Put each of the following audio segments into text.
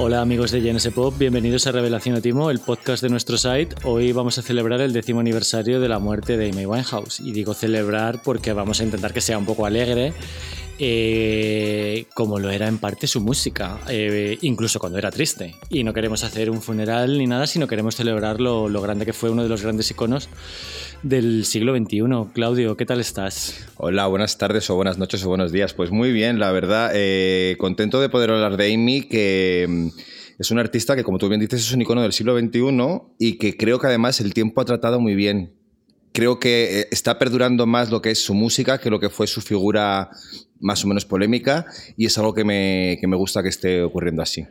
Hola amigos de GNS Pop, bienvenidos a Revelación Timo, el podcast de nuestro site. Hoy vamos a celebrar el décimo aniversario de la muerte de Amy Winehouse. Y digo celebrar porque vamos a intentar que sea un poco alegre, eh, como lo era en parte su música, eh, incluso cuando era triste. Y no queremos hacer un funeral ni nada, sino queremos celebrar lo, grande que fue uno de los grandes iconos del siglo XXI. Claudio, ¿qué tal estás? Hola, buenas tardes o buenas noches o buenos días. Pues muy bien, la verdad. Eh, contento de poder hablar de Amy, que mm, es un artista que, como tú bien dices, es un icono del siglo XXI y que creo que además el tiempo ha tratado muy bien. Creo que eh, está perdurando más lo que es su música que lo que fue su figura más o menos polémica y es algo que me, que me gusta que esté ocurriendo así.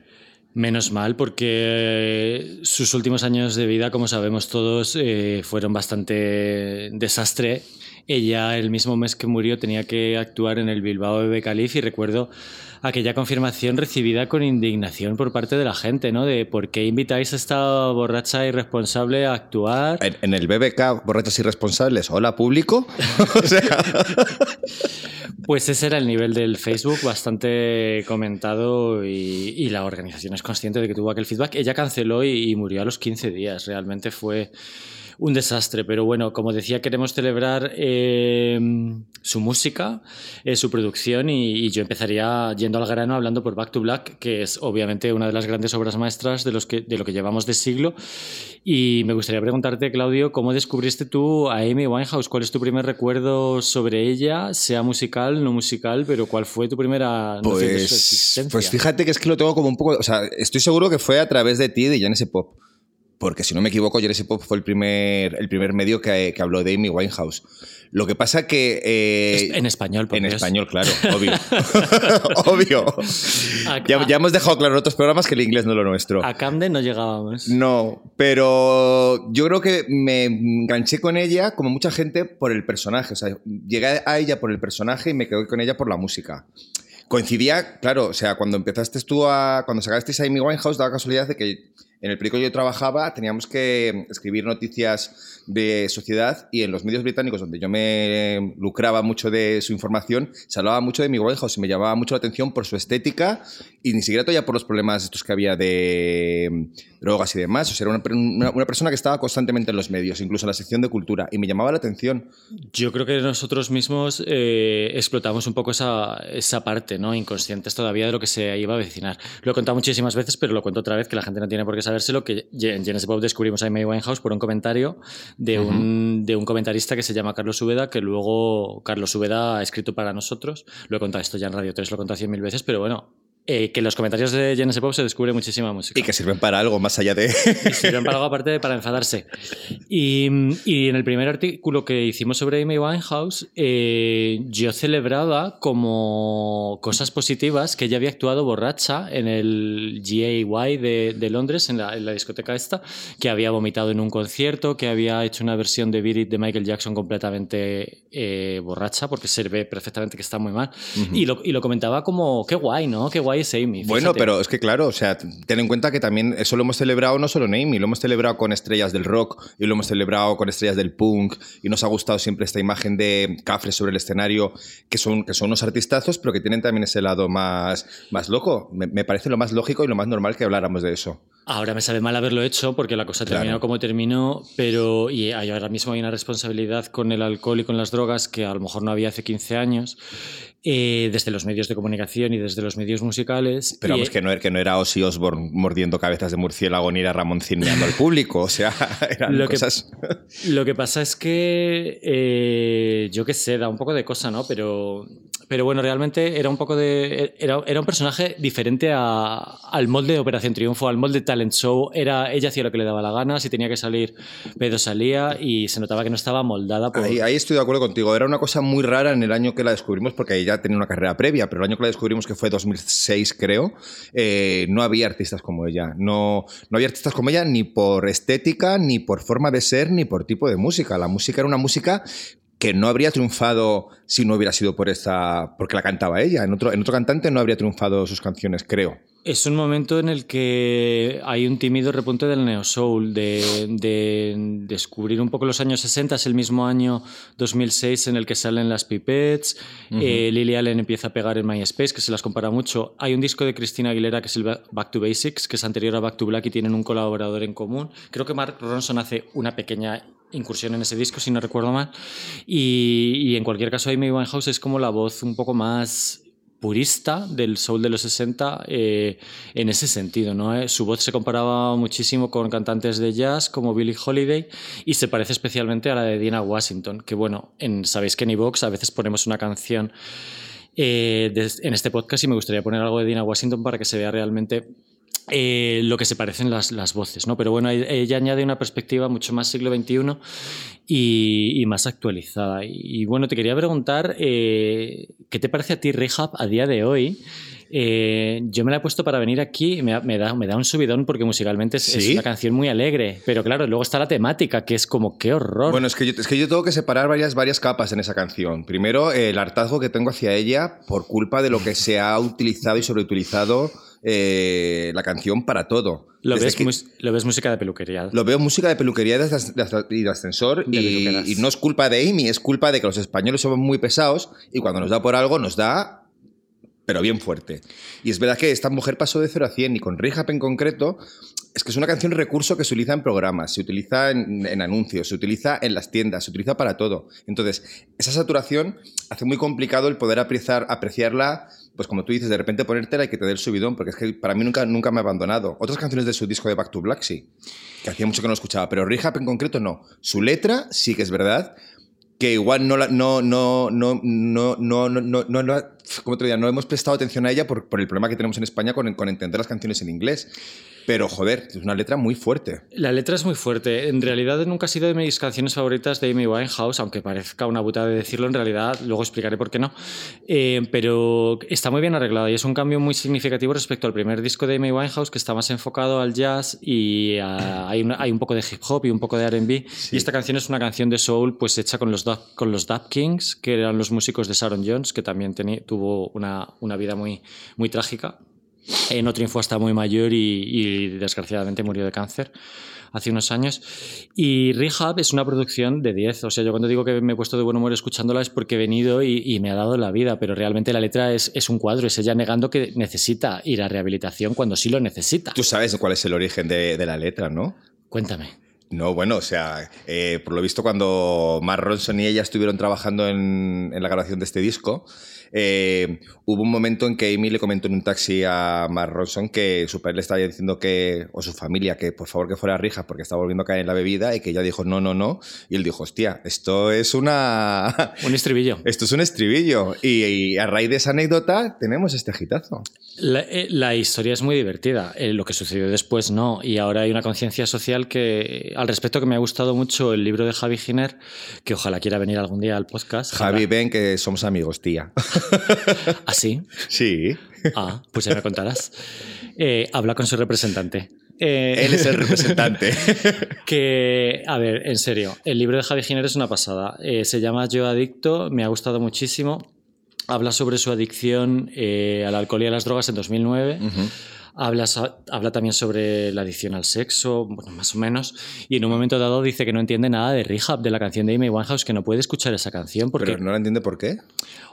Menos mal, porque sus últimos años de vida, como sabemos todos, eh, fueron bastante desastre. Ella, el mismo mes que murió, tenía que actuar en el Bilbao Bebe Calif y recuerdo aquella confirmación recibida con indignación por parte de la gente, ¿no? De por qué invitáis a esta borracha irresponsable a actuar. En, en el BBK, borrachas irresponsables, hola público. Pues ese era el nivel del Facebook, bastante comentado y, y, la organización es consciente de que tuvo aquel feedback. Ella canceló y, y murió a los 15 días. Realmente fue un desastre, pero bueno, como decía, queremos celebrar eh, su música, eh, su producción y, y, yo empezaría yendo al grano hablando por Back to Black, que es obviamente una de las grandes obras maestras de, los que, de lo que llevamos de siglo. Y me gustaría preguntarte, Claudio, ¿cómo descubriste tú a Amy Winehouse? ¿Cuál es tu primer recuerdo sobre ella, sea musical, no musical, pero cuál fue tu primera pues, noción de su existencia? Pues fíjate que es que lo tengo como un poco, o sea, estoy seguro que fue a través de ti, de Genesis Pop porque si no me equivoco, Jersey Pop fue el primer, el primer medio que, que habló de Amy Winehouse. Lo que pasa que... Eh, en español, En es... español, claro, obvio. obvio. A, ya, ya, hemos dejado claro en otros programas que el inglés no es lo nuestro. A Camden no llegábamos. No, pero yo creo que me enganché con ella, como mucha gente, por el personaje. O sea, llegué a ella por el personaje y me quedé con ella por la música coincidía, claro, o sea, cuando empezaste tú a. Cuando sacasteis a Amy Winehouse, daba casualidad de que en el periódico yo trabajaba teníamos que escribir noticias de sociedad y en los medios británicos donde yo me lucraba mucho de su información se hablaba mucho de mi Winehouse y me llamaba mucho la atención por su estética y ni siquiera todavía por los problemas estos que había de drogas y demás. O sea, era una, una, una, persona que estaba constantemente en los medios, incluso en la sección de cultura, y me llamaba la atención. Yo creo que nosotros mismos eh, explotamos un poco esa, esa parte, ¿no? Inconscientes todavía de lo que se iba a vecinar. Lo he contado muchísimas veces, pero lo cuento otra vez que la gente no tiene por qué sabérselo, que en Genesis Pop descubrimos a Amy Winehouse por un comentario de, uh -huh. un, de un comentarista que se llama Carlos Úbeda, que luego Carlos Úbeda ha escrito para nosotros. Lo he contado esto ya en Radio 3, lo he contado cien mil veces, pero bueno, eh, que en los comentarios de Genesis Pop se descubre muchísima música. Y que sirven para algo más allá de... y sirven para algo aparte de para enfadarse. Y, y, en el primer artículo que hicimos sobre Amy Winehouse, eh, yo celebraba como cosas positivas que ella había actuado borracha en el GAY de, de Londres, en la, en la, discoteca esta, que había vomitado en un concierto, que había hecho una versión de Beat It de Michael Jackson completamente eh, borracha, porque se ve perfectamente que está muy mal. Uh -huh. y, lo, y lo comentaba como, qué guay, ¿no? Qué guay es Amy. Fíjate. Bueno, pero es que claro, o sea, ten en cuenta que también eso lo hemos celebrado no solo en Amy, lo hemos celebrado con estrellas del rock y lo hemos celebrado con estrellas del punk y nos ha gustado siempre esta imagen de cafres sobre el escenario que son, que son unos artistazos, pero que tienen también ese lado más, más loco. Me, me parece lo más lógico y lo más normal que habláramos de eso. Ahora me sabe mal haberlo hecho porque la cosa terminó como terminó, pero y ahora mismo hay una responsabilidad con el alcohol y con las drogas que a lo mejor no había hace 15 años. Eh, desde los medios de comunicación y desde los medios musicales. Pero vamos, y, que, no, que no era Ozzy Osbourne mordiendo cabezas de murciélago ni era Ramón cineando al público, o sea, eran lo cosas... Que, lo que pasa es que, eh, yo qué sé, da un poco de cosa, ¿no? Pero, pero bueno, realmente era un poco de... Era, era un personaje diferente al molde de Operación Triunfo, al molde de Talent Show. Era, ella hacía lo que le daba la gana, si tenía que salir, pedo salía y se notaba que no estaba moldada por... Ahí, ahí estoy de acuerdo contigo. Era una cosa muy rara en el año que la descubrimos porque ella tenía una carrera previa, pero el año que la descubrimos, que fue 2006, creo, eh, no había artistas como ella. No, no había artistas como ella ni por estética, ni por forma de ser, ni por tipo de música. La música era una música que no habría triunfado si no hubiera sido por esta porque la cantaba ella. En otro, en otro cantante no habría triunfado sus canciones, creo. Es un momento en el que hay un tímido repunte del neo soul, de, de, descubrir un poco los años 60, es el mismo año 2006 en el que salen las Pipettes, eh, Lily Allen empieza a pegar en MySpace, que se las compara mucho. Hay un disco de Cristina Aguilera que es el Back to Basics, que es anterior a Back to Black y tienen un colaborador en común. Creo que Mark Ronson hace una pequeña incursión en ese disco, si no recuerdo mal. Y, en cualquier caso, Amy Winehouse es como la voz un poco más purista del soul de los 60 eh, en ese sentido. ¿no? Eh, su voz se comparaba muchísimo con cantantes de jazz como Billie Holiday y se parece especialmente a la de Dina Washington, que bueno, en, sabéis que en iVox a veces ponemos una canción eh, en este podcast y me gustaría poner algo de Dina Washington para que se vea realmente eh, lo que se parecen las, las, voces, ¿no? Pero bueno, ella añade una perspectiva mucho más siglo XXI y, más actualizada. Y, bueno, te quería preguntar, eh, ¿qué te parece a ti Rehab a día de hoy? Eh, yo me la he puesto para venir aquí y me, da, me da un subidón porque musicalmente es, una canción muy alegre. Pero claro, luego está la temática, que es como qué horror. Bueno, es que yo, es que yo tengo que separar varias, varias capas en esa canción. Primero, el hartazgo que tengo hacia ella por culpa de lo que se ha utilizado y sobreutilizado eh, la canción para todo. Lo ves, lo ves, música de peluquería. Lo veo música de peluquería y de ascensor. y, no es culpa de Amy, es culpa de que los españoles somos muy pesados y cuando nos da por algo nos da pero bien fuerte. Y es verdad que esta mujer pasó de 0 a 100 y con Rehab en concreto, es que es una canción recurso que se utiliza en programas, se utiliza en, anuncios, se utiliza en las tiendas, se utiliza para todo. Entonces, esa saturación hace muy complicado el poder apreciar, apreciarla, pues como tú dices, de repente ponértela y que te dé el subidón, porque es que para mí nunca, nunca me ha abandonado. Otras canciones de su disco de Back to Black sí, que hacía mucho que no escuchaba, pero Rehab en concreto no. Su letra sí que es verdad, que igual no la, no, no, no, no, no, no, no, no, ¿cómo te diría? no hemos prestado atención a ella por, por el problema que tenemos en España con, con entender las canciones en inglés. Pero joder, es una letra muy fuerte. La letra es muy fuerte. En realidad nunca ha sido de mis canciones favoritas de Amy Winehouse, aunque parezca una butada de decirlo, en realidad luego explicaré por qué no. Eh, pero está muy bien arreglada y es un cambio muy significativo respecto al primer disco de Amy Winehouse que está más enfocado al jazz y hay, hay, un poco de hip hop y un poco de R&B. Y esta canción es una canción de soul pues hecha con los, con los Dub Kings, que eran los músicos de Sharon Jones, que también tuvo una, una vida muy, muy trágica no triunfó hasta muy mayor y, desgraciadamente murió de cáncer hace unos años. Y Rehab es una producción de 10. O sea, yo cuando digo que me he puesto de buen humor escuchándola es porque he venido y, me ha dado la vida, pero realmente la letra es, es, un cuadro, es ella negando que necesita ir a rehabilitación cuando sí lo necesita. Tú sabes cuál es el origen de, la letra, ¿no? Cuéntame. No, bueno, o sea, eh, por lo visto cuando Mark Ronson y ella estuvieron trabajando en, en la grabación de este disco, eh, hubo un momento en que Amy le comentó en un taxi a Mark Ronson que su padre le estaba diciendo que, o su familia, que por favor que fuera a Rija porque estaba volviendo a caer en la bebida y que ella dijo no, no, no. Y él dijo, hostia, esto es una... Un estribillo. esto es un estribillo. Y, a raíz de esa anécdota tenemos este agitazo. La, eh, historia es muy divertida. Eh, lo que sucedió después no. Y ahora hay una conciencia social que, al respecto, que me ha gustado mucho el libro de Javi Giner, que ojalá quiera venir algún día al podcast. Javi, ven que somos amigos, tía. ¿Así? ¿Ah, sí. Ah, pues ya me contarás. Eh, habla con su representante. Eh, Él es el representante. que, a ver, en serio, el libro de Javi Giner es una pasada. Eh, se llama Yo Adicto, me ha gustado muchísimo. Habla sobre su adicción al alcohol y a las drogas en 2009. Habla, habla, también sobre la adicción al sexo, bueno, más o menos, y en un momento dado dice que no entiende nada de Rehab, de la canción de Amy Winehouse, que no puede escuchar esa canción porque... ¿Pero no la entiende por qué?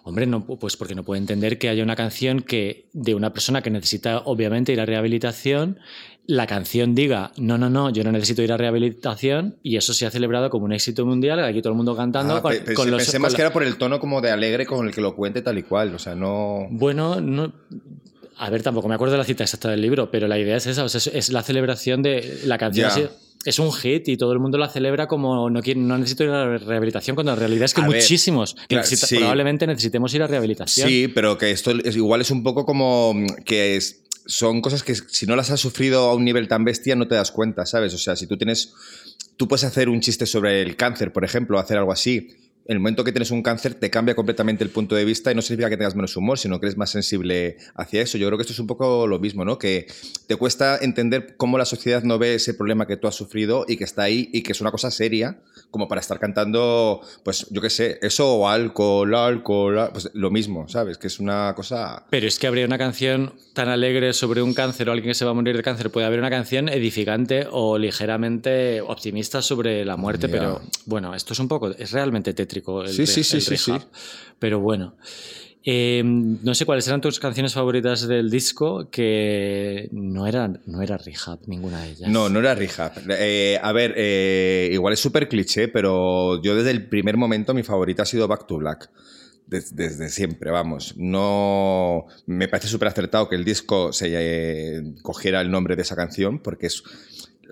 Hombre, no, pues porque no puede entender que haya una canción que de una persona que necesita obviamente ir a rehabilitación, la canción diga, no, no, no, yo no necesito ir a rehabilitación, y eso se ha celebrado como un éxito mundial, aquí todo el mundo cantando. Ah, con, los, pensé más que era por el tono como de alegre con el que lo cuente tal y cual, o sea, no... Bueno, no a ver, tampoco me acuerdo de la cita exacta del libro, pero la idea es esa, es, la celebración de la canción. Es un hit y todo el mundo la celebra como no, no necesito ir a la rehabilitación, cuando la realidad es que muchísimos probablemente necesitemos ir a rehabilitación. Sí, pero que esto es, igual es un poco como que son cosas que si no las has sufrido a un nivel tan bestia no te das cuenta, ¿sabes? O sea, si tú tienes, tú puedes hacer un chiste sobre el cáncer, por ejemplo, hacer algo así, el momento que tienes un cáncer te cambia completamente el punto de vista y no significa que tengas menos humor, sino que eres más sensible hacia eso. Yo creo que esto es un poco lo mismo, ¿no? Que te cuesta entender cómo la sociedad no ve ese problema que tú has sufrido y que está ahí y que es una cosa seria, como para estar cantando, pues yo qué sé, eso o alcohol, alcohol, pues lo mismo, ¿sabes? Que es una cosa... Pero es que habría una canción tan alegre sobre un cáncer o alguien que se va a morir de cáncer. Puede haber una canción edificante o ligeramente optimista sobre la muerte, pero bueno, esto es un poco, es realmente tétrico sí, sí, sí, sí, Pero bueno. Em, no sé cuáles eran tus canciones favoritas del disco, que no era, no era Rehab, ninguna de ellas. No, no era Rehab. Eh, a ver, eh, igual es súper cliché, pero yo desde el primer momento mi favorita ha sido Back to Black. Desde, siempre, vamos. No me parece súper acertado que el disco se eh, cogiera el nombre de esa canción, porque es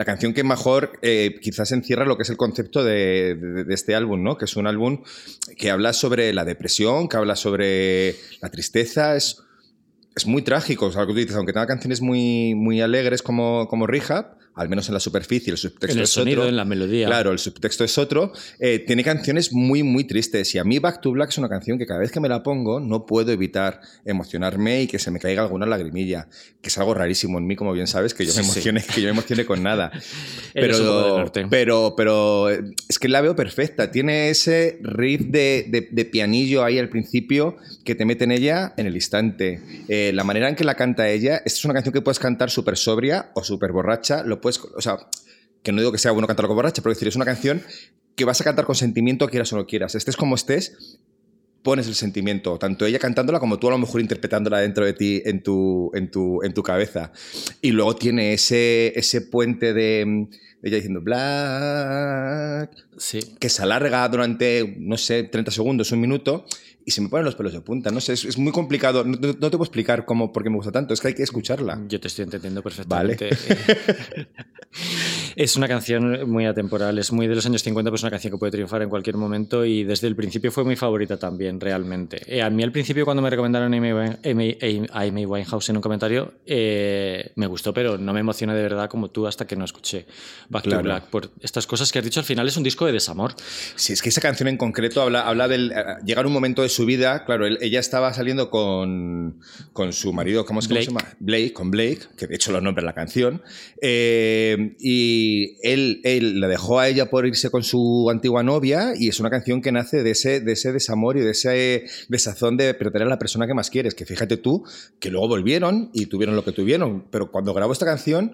la canción que mejor eh, quizás encierra lo que es el concepto de, este álbum, ¿no? Que es un álbum que habla sobre la depresión, que habla sobre la tristeza, es, es muy trágico, o sea, aunque tenga canciones muy, muy alegres como, como Rehab, al menos en la superficie, el subtexto en el es sonido, otro. en la melodía. Claro, el subtexto es otro. Eh, tiene canciones muy, muy tristes. Y a mí Back to Black es una canción que cada vez que me la pongo no puedo evitar emocionarme y que se me caiga alguna lagrimilla, que es algo rarísimo en mí, como bien sabes, que yo me emocione, que yo me emocione con nada. pero, pero, pero es que la veo perfecta. Tiene ese riff de, de, pianillo ahí al principio que te mete en ella en el instante. Eh, la manera en que la canta ella, esta es una canción que puedes cantar súper sobria o súper borracha. Lo puedes, o sea, que no digo que sea bueno cantarlo con borracha, pero decir, es una canción que vas a cantar con sentimiento, quieras o no quieras. Estés como estés, pones el sentimiento, tanto ella cantándola como tú a lo mejor interpretándola dentro de ti en tu, en tu, en tu cabeza. Y luego tiene ese, ese puente de, ella diciendo Black, sí. que se alarga durante, no sé, 30 segundos, un minuto, y se me ponen los pelos de punta. No sé, es, muy complicado. No, te puedo explicar cómo, por qué me gusta tanto. Es que hay que escucharla. Yo te estoy entendiendo perfectamente. es una canción muy atemporal. Es muy de los años 50, pues es una canción que puede triunfar en cualquier momento y desde el principio fue mi favorita también, realmente. Eh, a mí al principio cuando me recomendaron a Amy, Winehouse en un comentario, eh, me gustó, pero no me emocioné de verdad como tú hasta que no escuché Back to Black. Por estas cosas que has dicho, al final es un disco de desamor. Sí, es que esa canción en concreto habla, habla del... Eh, llegar un momento de su vida, claro, ella estaba saliendo con, con su marido, ¿cómo, es, se llama? Blake, con Blake, que de hecho lo nombra la canción, eh, y él, él la dejó a ella por irse con su antigua novia y es una canción que nace de ese, de ese desamor y de ese desazón de perder a la persona que más quieres, que fíjate tú, que luego volvieron y tuvieron lo que tuvieron, pero cuando grabó esta canción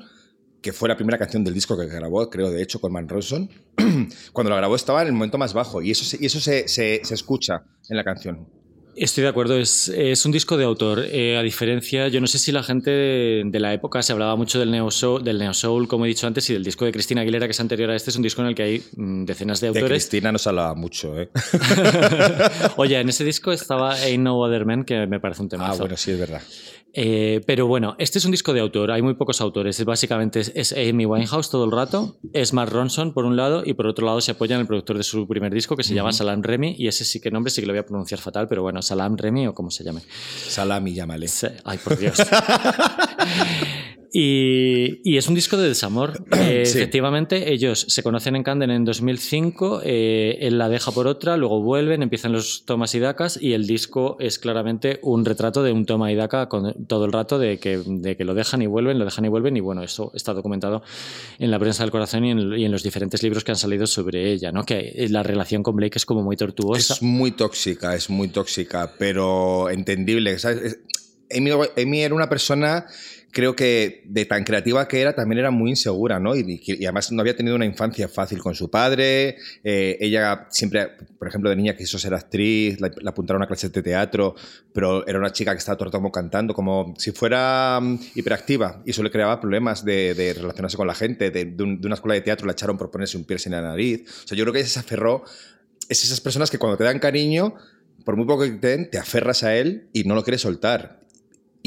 que fue la primera canción del disco que grabó, creo, de hecho, con Man Ronson, cuando la grabó estaba en el momento más bajo y eso, eso se, se escucha en la canción. Estoy de acuerdo, es, es un disco de autor. Eh, a diferencia, yo no sé si la gente de, la época se hablaba mucho del neo, soul, del neo soul, como he dicho antes, y del disco de Cristina Aguilera, que es anterior a este, es un disco en el que hay mm, decenas de autores. De Cristina no se hablaba mucho, ¿eh? Oye, en ese disco estaba Ain't No Other Man, que me parece un tema. Ah, bueno, sí, es verdad. Eh, pero bueno, este es un disco de autor, hay muy pocos autores. Básicamente es, Amy Winehouse todo el rato, es Mark Ronson por un lado y por otro lado se apoya en el productor de su primer disco que se llama Salam Remy y ese sí que nombre sí que lo voy a pronunciar fatal, pero bueno, Salam Remy o como se llame. Salami, llámale. Ay, por Dios. Y, es un disco de desamor. Eh, efectivamente, ellos se conocen en Camden en 2005, eh, él la deja por otra, luego vuelven, empiezan los tomas y dacas y el disco es claramente un retrato de un toma y daca con todo el rato de que, de que lo dejan y vuelven, lo dejan y vuelven y bueno, eso está documentado en la prensa del corazón y en, los diferentes libros que han salido sobre ella, ¿no? Que la relación con Blake es como muy tortuosa. Es muy tóxica, es muy tóxica, pero entendible. ¿sabes? Amy era una persona creo que de tan creativa que era, también era muy insegura, ¿no? Y, además no había tenido una infancia fácil con su padre. Eh, ella siempre, por ejemplo, de niña quiso ser actriz, la, apuntaron a clases de teatro, pero era una chica que estaba todo el tiempo cantando, como si fuera mm, hiperactiva, y eso le creaba problemas de, relacionarse con la gente. De, una escuela de teatro la echaron por ponerse un piercing en la nariz. O sea, yo creo que ella se aferró. Es esas personas que cuando te dan cariño, por muy poco que te den, te aferras a él y no lo quieres soltar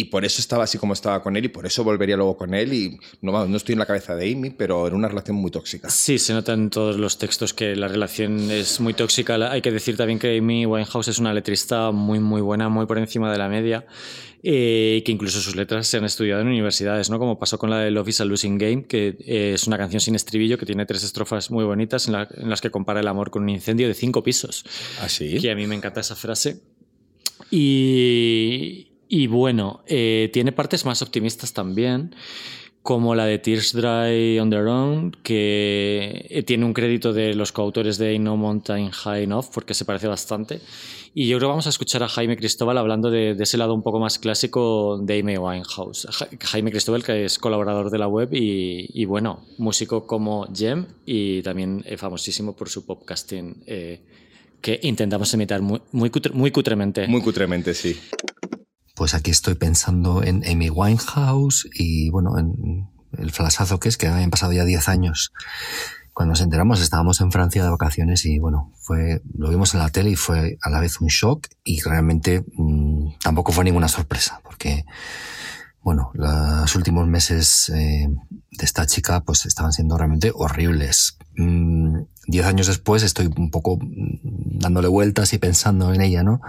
y por eso estaba así como estaba con él y por eso volvería luego con él y no, no estoy en la cabeza de Amy, pero era una relación muy tóxica. Sí, se nota en todos los textos que la relación es muy tóxica. Hay que decir también que Amy Winehouse es una letrista muy, muy buena, muy por encima de la media. Eh, que incluso sus letras se han estudiado en universidades, ¿no? Como pasó con la de Love is a Losing Game, que eh, es una canción sin estribillo que tiene tres estrofas muy bonitas en, en las que compara el amor con un incendio de cinco pisos. ¿Ah, Que a mí me encanta esa frase. Y, y bueno, eh, tiene partes más optimistas también, como la de Tears Dry on Their Own, que eh, tiene un crédito de los coautores de No Mountain High Enough, porque se parece bastante. Y yo creo que vamos a escuchar a Jaime Cristóbal hablando de, ese lado un poco más clásico de Amy Winehouse. Jaime Cristóbal, que es colaborador de la web y, bueno, músico como Jem y también famosísimo por su popcasting. Eh, que intentamos imitar muy, muy, muy cutremente. Muy cutremente, sí pues aquí estoy pensando en Amy Winehouse y bueno, en el flasazo que es que habían pasado ya 10 años. Cuando nos enteramos estábamos en Francia de vacaciones y bueno, fue, lo vimos en la tele y fue a la vez un shock y realmente mmm, tampoco fue ninguna sorpresa porque bueno, los últimos meses eh, de esta chica pues estaban siendo realmente horribles. Mm, diez años después estoy un poco mm, dándole vueltas y pensando en ella, ¿no?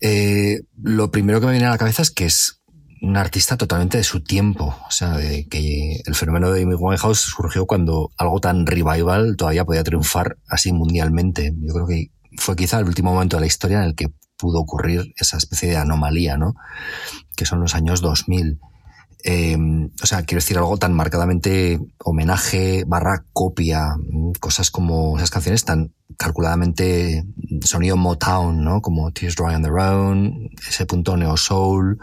Eh, lo primero que me viene a la cabeza es que es un artista totalmente de su tiempo. O sea, de que el fenómeno de Amy Winehouse surgió cuando algo tan revival todavía podía triunfar así mundialmente. Yo creo que fue quizá el último momento de la historia en el que pudo ocurrir esa especie de anomalía, ¿no? Que son los años 2000. Em, o sea, quiero decir algo tan marcadamente homenaje barra copia, mm, cosas como esas canciones tan calculadamente sonido Motown, ¿no? Como Tears Dry on the Own, ese punto neo soul.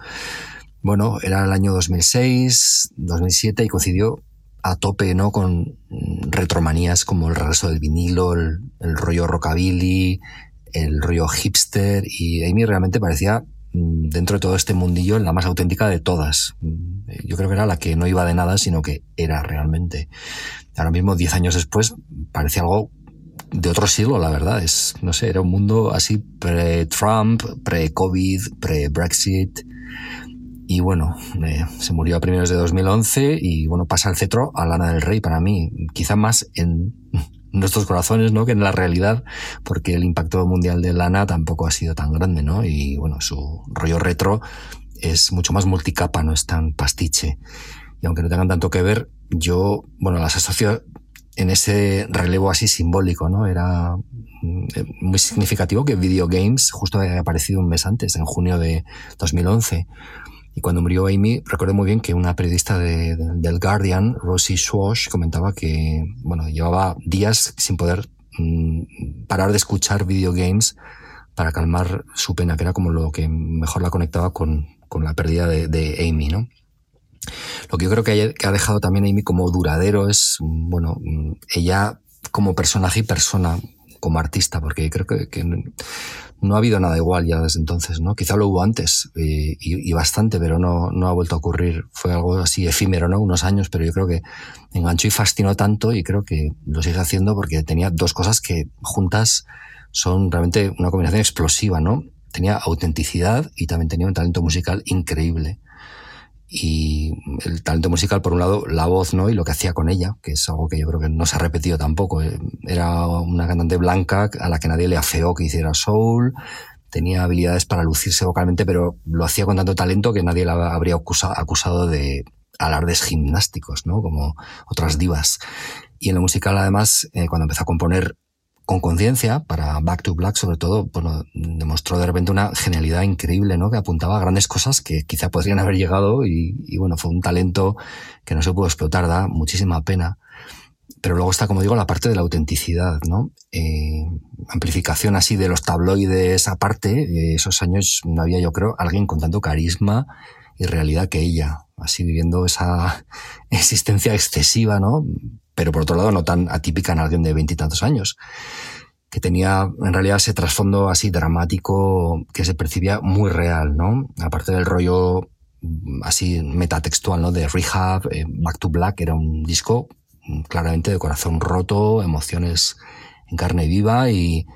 Bueno, era el año 2006, 2007 y coincidió a tope, ¿no? Con retromanías como el regreso del vinilo, el, el rollo rockabilly, el rollo hipster y Amy realmente parecía Mm, dentro de todo este mundillo la más auténtica de todas. Mm, yo creo que era la que no iba de nada, sino que era realmente. Ahora mismo, diez años después, parece algo de otro siglo, la verdad. Es, no sé, era un mundo así pre-Trump, pre-COVID, pre-Brexit. Y bueno, eh, se murió a primeros de 2011 y bueno, pasa el cetro a Lana del Rey para mí. Quizá más en nuestros corazones, ¿no? Que en la realidad, porque el impacto mundial de Lana tampoco ha sido tan grande, ¿no? Y bueno, su rollo retro es mucho más multicapa, no es tan pastiche. Y aunque no tengan tanto que ver, yo, bueno, las asocio en ese relevo así simbólico, ¿no? Era mm, muy significativo que Video Games justo había aparecido un mes antes, en junio de 2011. Y cuando murió Amy, recuerdo muy bien que una periodista de, del Guardian, Rosie Schwash, comentaba que, bueno, llevaba días sin poder mm, parar de escuchar videogames para calmar su pena, que era como lo que mejor la conectaba con, con la pérdida de, Amy, ¿no? Lo que yo creo que, ha dejado también Amy como duradero es, bueno, mm, ella como personaje y persona, como artista, porque creo que no ha habido nada igual ya desde entonces, ¿no? Quizá lo hubo antes eh, y, bastante, pero no, no ha vuelto a ocurrir. Fue algo así efímero, ¿no? Unos años, pero yo creo que enganchó y fascinó tanto y creo que lo sigue haciendo porque tenía dos cosas que juntas son realmente una combinación explosiva, ¿no? Tenía autenticidad y también tenía un talento musical increíble y el talento musical, por un lado, la voz, ¿no? Y lo que hacía con ella, que es algo que yo creo que no se ha repetido tampoco. Eh, era una cantante blanca a la que nadie le afeó que hiciera soul, tenía habilidades para lucirse vocalmente, pero lo hacía con tanto talento que nadie la habría acusado de alardes gimnásticos, ¿no? Como otras divas. Y en lo musical, además, eh, cuando empezó a componer con conciencia, para Back to Black sobre todo, bueno, demostró de repente una genialidad increíble, ¿no? Que apuntaba a grandes cosas que quizá podrían haber llegado y, y bueno, fue un talento que no se pudo explotar, da muchísima pena. Pero luego está, como digo, la parte de la autenticidad, ¿no? Eh, amplificación así de los tabloides aparte, eh, esos años no había, yo creo, alguien con tanto carisma y realidad que ella, así viviendo esa existencia excesiva, ¿no? Pero por otro lado no tan atípica en alguien de veintitantos años, que tenía en realidad ese trasfondo así dramático que se percibía muy real, ¿no? Aparte del rollo mm, así metatextual, ¿no? De Rehab, eh, Back to Black, era un disco mm, claramente de corazón roto, emociones en carne viva y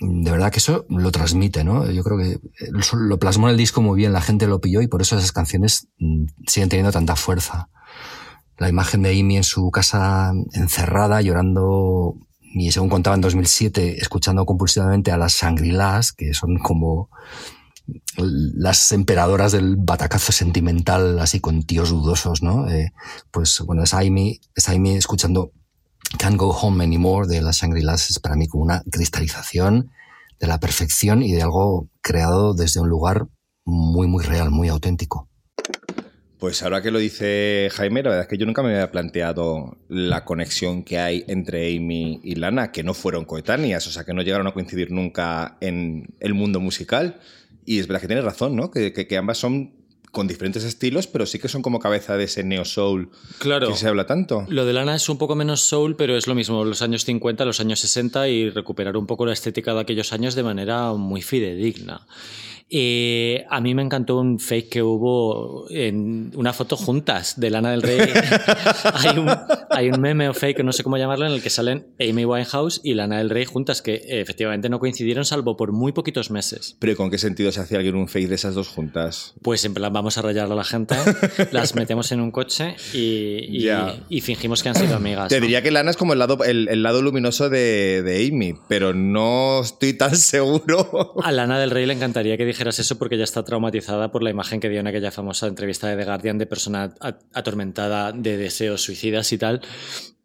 de verdad que eso lo transmite, ¿no? Yo creo que lo plasmó en el disco muy bien, la gente lo pilló y por eso esas canciones mm, siguen teniendo tanta fuerza. La imagen de Amy en su casa encerrada, llorando, y según contaba en 2007, escuchando compulsivamente a las Shangri-Las, que son como las emperadoras del batacazo sentimental, así con tíos dudosos, ¿no? Eh, pues bueno, es Amy, es Amy escuchando Can't Go Home Anymore de las Shangri-Las es para mí como una cristalización de la perfección y de algo creado desde un lugar muy, muy real, muy auténtico. Pues ahora que lo dice Jaime, la verdad es que yo nunca me había planteado la conexión que hay entre Amy y Lana, que no fueron coetáneas, o sea, que no llegaron a coincidir nunca en el mundo musical. Y es verdad que tienes razón, ¿no? Que, que ambas son con diferentes estilos, pero sí que son como cabeza de ese neo soul claro, que se habla tanto. Lo de Lana es un poco menos soul, pero es lo mismo, los años 50, los años 60 y recuperar un poco la estética de aquellos años de manera muy fidedigna. Eh, a mí me encantó un fake que hubo en una foto juntas de Lana del Rey. hay, un, meme o fake, no sé cómo llamarlo, en el que salen Amy Winehouse y Lana del Rey juntas, que efectivamente no coincidieron salvo por muy poquitos meses. ¿Pero con qué sentido se hacía alguien un fake de esas dos juntas? Pues en plan, vamos a rayar a la gente, las metemos en un coche y, y, fingimos que han sido amigas. Te diría que Lana es como el lado, el, lado luminoso de, de Amy, pero no estoy tan seguro. A Lana del Rey le encantaría que dijera eso porque ya está traumatizada por la imagen que dio en aquella famosa entrevista de The Guardian de persona atormentada de deseos suicidas y tal.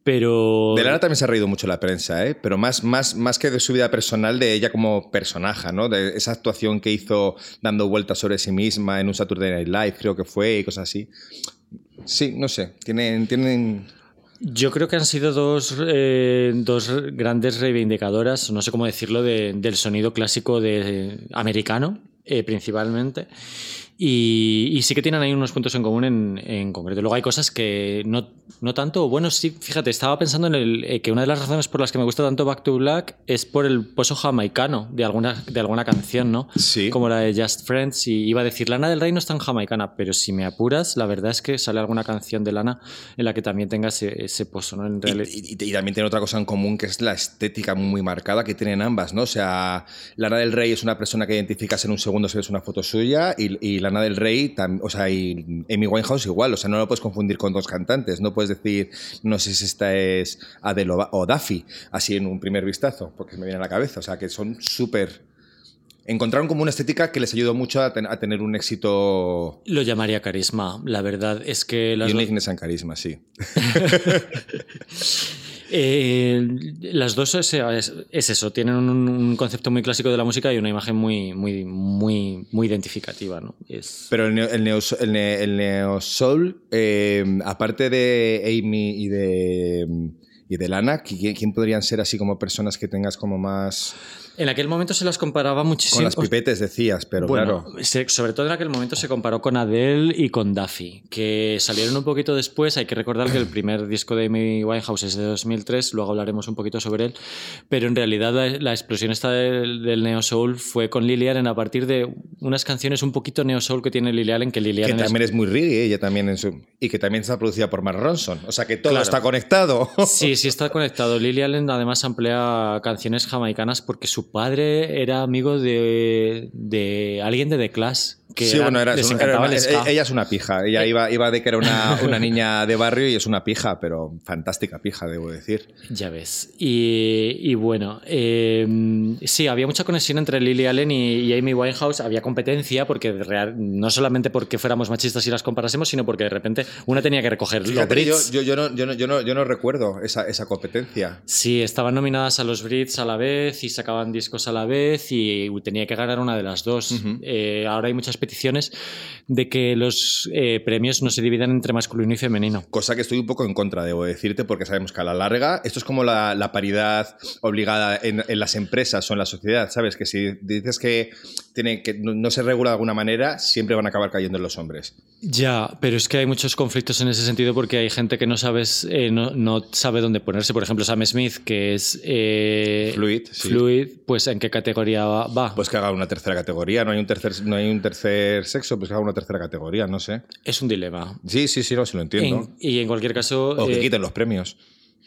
Pero... De Lana también se ha reído mucho la prensa, ¿eh? pero más, más, más que de su vida personal, de ella como personaje, ¿no? de esa actuación que hizo dando vueltas sobre sí misma en un Saturday Night Live, creo que fue, y cosas así. Sí, no sé, tienen, tienen yo creo que han sido dos, eh, dos grandes reivindicadoras, no sé cómo decirlo, del sonido clásico de, americano, eh, principalmente. Y, sí que tienen ahí unos puntos en común en, en concreto. Luego hay cosas que no, no, tanto. Bueno, sí, fíjate, estaba pensando en el, eh, que una de las razones por las que me gusta tanto Back to Black es por el pozo jamaicano de alguna, de alguna canción, ¿no? Sí. Como la de Just Friends. Y iba a decir, Lana del Rey no es tan jamaicana, pero si me apuras, la verdad es que sale alguna canción de Lana en la que también tenga ese, ese pozo, ¿no? En y, y, también tiene otra cosa en común que es la estética muy marcada que tienen ambas, ¿no? O sea, Lana del Rey es una persona que identificas en un segundo si ves una foto suya y, y Lana del Rey o sea, y Amy Winehouse igual, o sea, no lo puedes confundir con dos cantantes, no puedes decir, no sé si esta es Adele o Daffy, así en un primer vistazo, porque me viene a la cabeza, o sea, que son súper encontraron como una estética que les ayudó mucho a, tener un éxito. Lo llamaría carisma. La verdad es que. Las Uniqueness en carisma, sí. Eh, las dos es, eso, tienen un, concepto muy clásico de la música y una imagen muy, muy, muy, muy identificativa. ¿no? Pero el neo, el soul, eh, aparte de Amy y de, y de Lana, ¿quién podrían ser así como personas que tengas como más... En aquel momento se las comparaba muchísimo. Con las pipetes decías, pero bueno, claro. sobre todo en aquel momento se comparó con Adele y con Duffy, que salieron un poquito después. Hay que recordar que el primer disco de Amy Winehouse es de 2003, luego hablaremos un poquito sobre él. Pero en realidad la, explosión esta del, neo soul fue con Lily Allen a partir de unas canciones un poquito neo soul que tiene Lily Allen, que Lily Allen que también es, muy reggae, ella también en su y que también está producida por Mark Ronson. O sea que todo está conectado. Sí, sí está conectado. Lily Allen además emplea canciones jamaicanas porque su padre era amigo de, de alguien de The Clash sí, bueno, era, ella es una pija. Ella eh. iba, iba de que era una, una, niña de barrio y es una pija, pero fantástica pija, debo decir. Ya ves. Y, y bueno, em, sí, había mucha conexión entre Lily Allen y, Amy Winehouse. Había competencia, porque real, no solamente porque fuéramos machistas y las comparásemos, sino porque de repente una tenía que recoger los Brits. Yo, yo, no, yo, no, yo, no, yo no recuerdo esa, esa competencia. Sí, estaban nominadas a los Brits a la vez y sacaban discos a la vez y tenía que ganar una de las dos. Eh, ahora hay muchas peticiones de que los eh, premios no se dividan entre masculino y femenino. Cosa que estoy un poco en contra, debo decirte, porque sabemos que a la larga esto es como la, paridad obligada en, las empresas o en la sociedad, ¿sabes? Que si dices que, tiene, que no, se regula de alguna manera, siempre van a acabar cayendo en los hombres. Ya, pero es que hay muchos conflictos en ese sentido porque hay gente que no sabes, eh, no, sabe dónde ponerse. Por ejemplo, Sam Smith, que es eh, fluid, fluid, pues ¿en qué categoría va? Pues que haga una tercera categoría. No hay un tercer, no hay un tercer sexo, pues haga una tercera categoría, no sé. Es un dilema. Sí, sí, sí, no, sí lo entiendo. y en cualquier caso... O que eh, quiten los premios.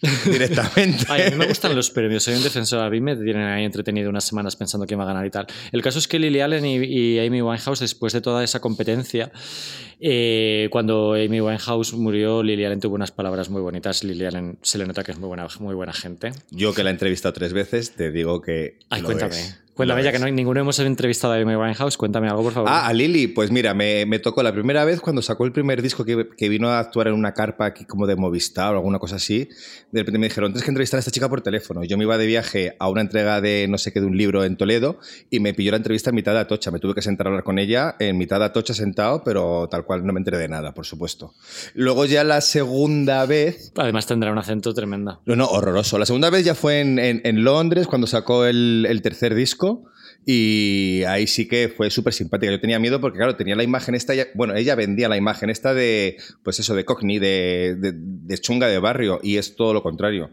directamente. Ay, a mí me gustan los premios, soy un defensor. A mí me tienen ahí entretenido unas semanas pensando quién va a ganar y tal. El caso es que Lily Allen y, y Amy Winehouse, después de toda esa competencia, eh, cuando Amy Winehouse murió, Lily Allen tuvo unas palabras muy bonitas. Lily Allen se le nota que es muy buena, muy buena gente. Yo que la he entrevistado tres veces, te digo que. Ay, lo cuéntame. es. Cuéntame, Lo ya que no, ninguno hemos entrevistado a Amy Winehouse, cuéntame algo, por favor. Ah, a Lili, pues mira, me, me tocó la primera vez cuando sacó el primer disco que, que vino a actuar en una carpa aquí como de Movistar o alguna cosa así. De repente me dijeron, tienes que entrevistar a esta chica por teléfono. Yo me iba de viaje a una entrega de no sé qué, de un libro en Toledo y me pilló la entrevista en mitad de Atocha. Me tuve que sentar a hablar con ella en mitad de Atocha sentado, pero tal cual no me enteré de nada, por supuesto. Luego ya la segunda vez Además tendrá un acento tremendo. no, no, horroroso. La segunda vez ya fue en, en- en Londres cuando sacó el, el tercer disco y ahí sí que fue súper simpática. Yo tenía miedo porque, claro, tenía la imagen esta, bueno, ella vendía la imagen esta de, pues eso, de Cockney, de, de- de chunga de barrio y es todo lo contrario.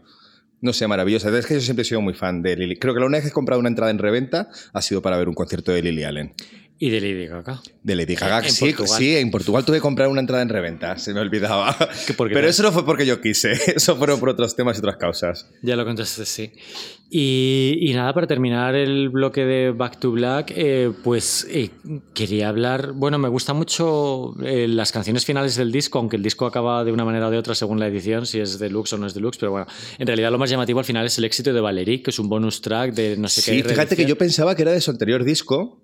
No sé, maravillosa. Es que yo siempre he sido muy fan de Lily. Creo que la única vez que he comprado una entrada en reventa ha sido para ver un concierto de Lily Allen. Y de Lady Gaga. De Lady Gaga, En sí, Portugal. sí, en Portugal tuve que comprar una entrada en reventa, se me olvidaba. Pero eso no fue porque yo quise, eso fueron por otros temas y otras causas. Ya lo contaste, sí. Y, y nada, para terminar el bloque de Back to Black, eh, pues eh, quería hablar. Bueno, me gustan mucho eh, las canciones finales del disco, aunque el disco acaba de una manera o de otra según la edición, si es deluxe o no es deluxe, pero bueno, en realidad lo más llamativo al final es el éxito de Valerie, que es un bonus track de no sé Sí, qué. fíjate que yo pensaba que era de su anterior disco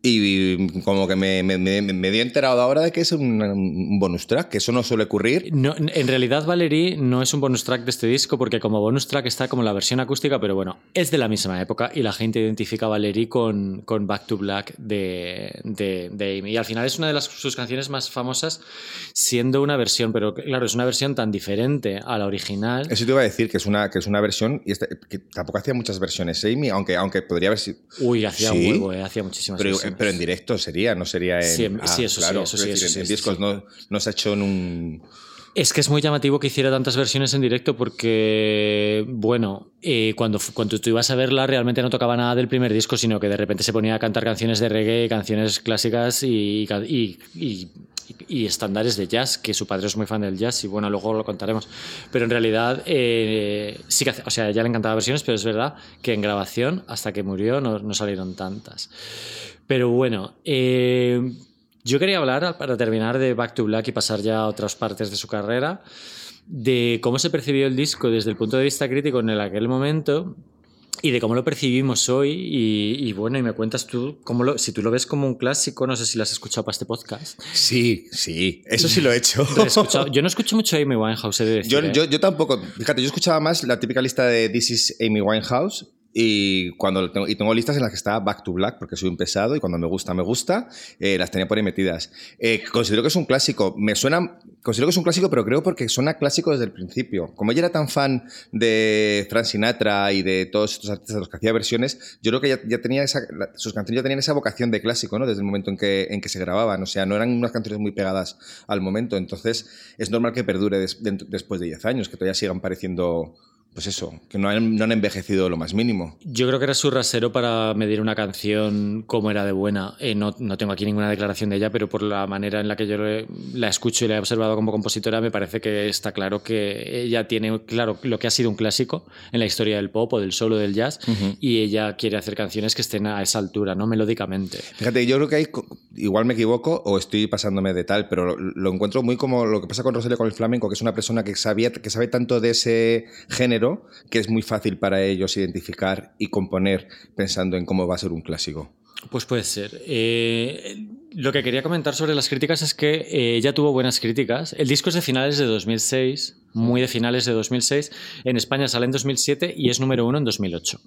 y como que me, me, me, me dio enterado ahora de que es un, un bonus track, que eso no suele ocurrir. No, en realidad Valerie no es un bonus track de este disco porque como bonus track está como la versión acústica, pero bueno, es de la misma época y la gente identifica a Valerie con, con Back to Black de, de, de Amy. Y al final es una de las, sus canciones más famosas siendo una versión, pero claro, es una versión tan diferente a la original. Eso te iba a decir, que es una, que es una versión, y esta- que tampoco hacía muchas versiones Amy, aunque, aunque podría haber sido... Uy, hacía Sí. un huevo, eh, hacía muchísimas Pero, versiones. Pero en directo sería, no sería en... Sí, en- sí, eso sí, eso sí, eso en discos sí. no, no se ha hecho en un... Es que es muy llamativo que hiciera tantas versiones en directo porque, bueno, eh, cuando, cuando tú ibas a verla realmente no tocaba nada del primer disco, sino que de repente se ponía a cantar canciones de reggae, canciones clásicas y, ca- y, y- y estándares de jazz, que su padre es muy fan del jazz y bueno, luego lo contaremos. Pero en realidad eh, sí que, o sea, ya le encantaba versiones, pero es verdad que en grabación, hasta que murió, no, no salieron tantas. Pero bueno, eh, yo quería hablar, para terminar, de Back to Black y pasar ya a otras partes de su carrera, de cómo se percibió el disco desde el punto de vista crítico en el aquel momento y de cómo lo percibimos hoy. Y, y bueno, y me cuentas tú, cómo lo, si tú lo ves como un clásico, no sé si lo has escuchado para este podcast. Sí, sí, eso sí lo he hecho. He yo no escucho mucho a Amy Winehouse, he de decir, Yo, ¿eh? yo, yo tampoco. Fíjate, yo escuchaba más la típica lista de This is Amy Winehouse. Y, cuando tengo, y tengo listas en las que está Back to Black, porque soy un pesado y cuando me gusta, me gusta. eh, las tenía por ahí metidas. Eh, considero que es un clásico. Me suena. Considero que es un clásico, pero creo porque suena clásico desde el principio. Como ella era tan fan de Frank Sinatra y de todos estos artistas de los que hacía versiones, yo creo que ya, tenía esa, sus canciones ya tenían esa vocación de clásico, ¿no? Desde el momento en que, en que se grababan. O sea, no eran unas canciones muy pegadas al momento. Entonces, es normal que perdure después de 10 años, que todavía sigan pareciendo, pues eso, que no han, no han envejecido lo más mínimo. Yo creo que era su rasero para medir una canción como era de buena. Eh, no, no tengo aquí ninguna declaración de ella, pero por la manera en la que yo la escucho y la he observado como compositora, me parece que está claro que ella tiene claro lo que ha sido un clásico en la historia del pop o del solo del jazz y ella quiere hacer canciones que estén a esa altura, ¿no? Melódicamente. Fíjate, yo creo que ahí, igual me equivoco o estoy pasándome de tal, pero lo, lo encuentro muy como lo que pasa con Rosalía con el flamenco, que es una persona que, sabía, que sabe tanto de ese género que es muy fácil para ellos identificar y componer pensando en cómo va a ser un clásico. Pues puede ser. Eh, lo que quería comentar sobre las críticas es que eh, ella tuvo buenas críticas. El disco es de finales de 2006, muy de finales de 2006. En España sale en 2007 y es número uno en 2008.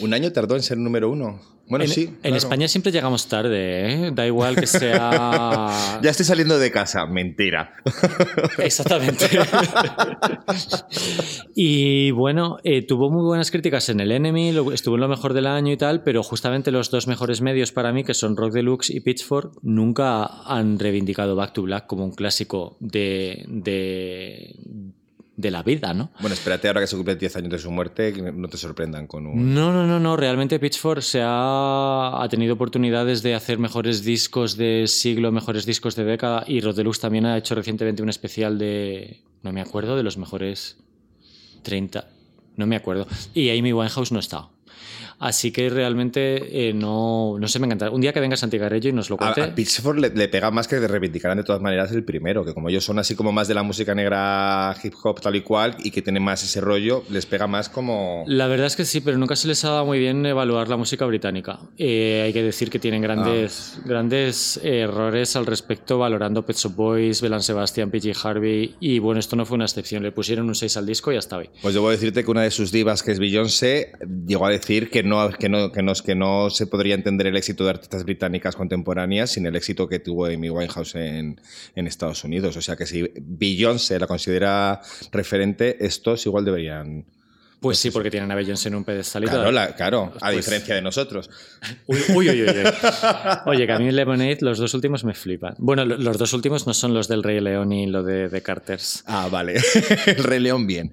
¿Un año tardó en ser número uno? Bueno, en, sí. en claro. España siempre llegamos tarde, ¿eh? Da igual que sea... Ya estoy saliendo de casa, mentira. Exactamente. y bueno, eh, tuvo muy buenas críticas en el Enemy, estuvo en lo mejor del año y tal, pero justamente los dos mejores medios para mí, que son Rock Deluxe y Pitchfork, nunca han reivindicado Back to Black como un clásico de, de, de la vida, ¿no? Bueno, espérate ahora que se cumplen 10 años de su muerte, que no te sorprendan con un... No, no, no, no. Realmente Pitchfork se ha, ha tenido oportunidades de hacer mejores discos de siglo, mejores discos de década. Y Rock Deluxe también ha hecho recientemente un especial de. No me acuerdo, de los mejores. 30, no me acuerdo. Y Amy Winehouse no está. Así que realmente eh, no, no sé, me encanta. Un día que venga Santigarello y nos lo cuente. A, a Pitchfork le, le pega más que de reivindicarán de todas maneras el primero, que como ellos son así como más de la música negra hip hop tal y cual y que tienen más ese rollo, les pega más como... La verdad es que sí, pero nunca se les ha dado muy bien evaluar la música británica. Eh, hay que decir que tienen grandes, grandes errores al respecto, valorando Pet Shop Boys, Belan Sebastian, PG Harvey. Y bueno, esto no fue una excepción. Le pusieron un 6 al disco y ya estaba ahí. Pues debo decirte que una de sus divas, que es Beyoncé, llegó a decir que no, que no, que no, que no se podría entender el éxito de artistas británicas contemporáneas sin el éxito que tuvo Amy Winehouse en, en Estados Unidos. O sea que si Beyoncé la considera referente, estos igual deberían... Pues sí, porque tienen a Beyoncé en un pedestal y Claro, la- claro a Pues- diferencia de nosotros. Uy, uy, uy, uy, uy. Oye, que a mí Lemonade, los dos últimos me flipan. Bueno, lo- los dos últimos no son los del Rey León y lo de, de Carters. Ah, vale. el Rey León bien.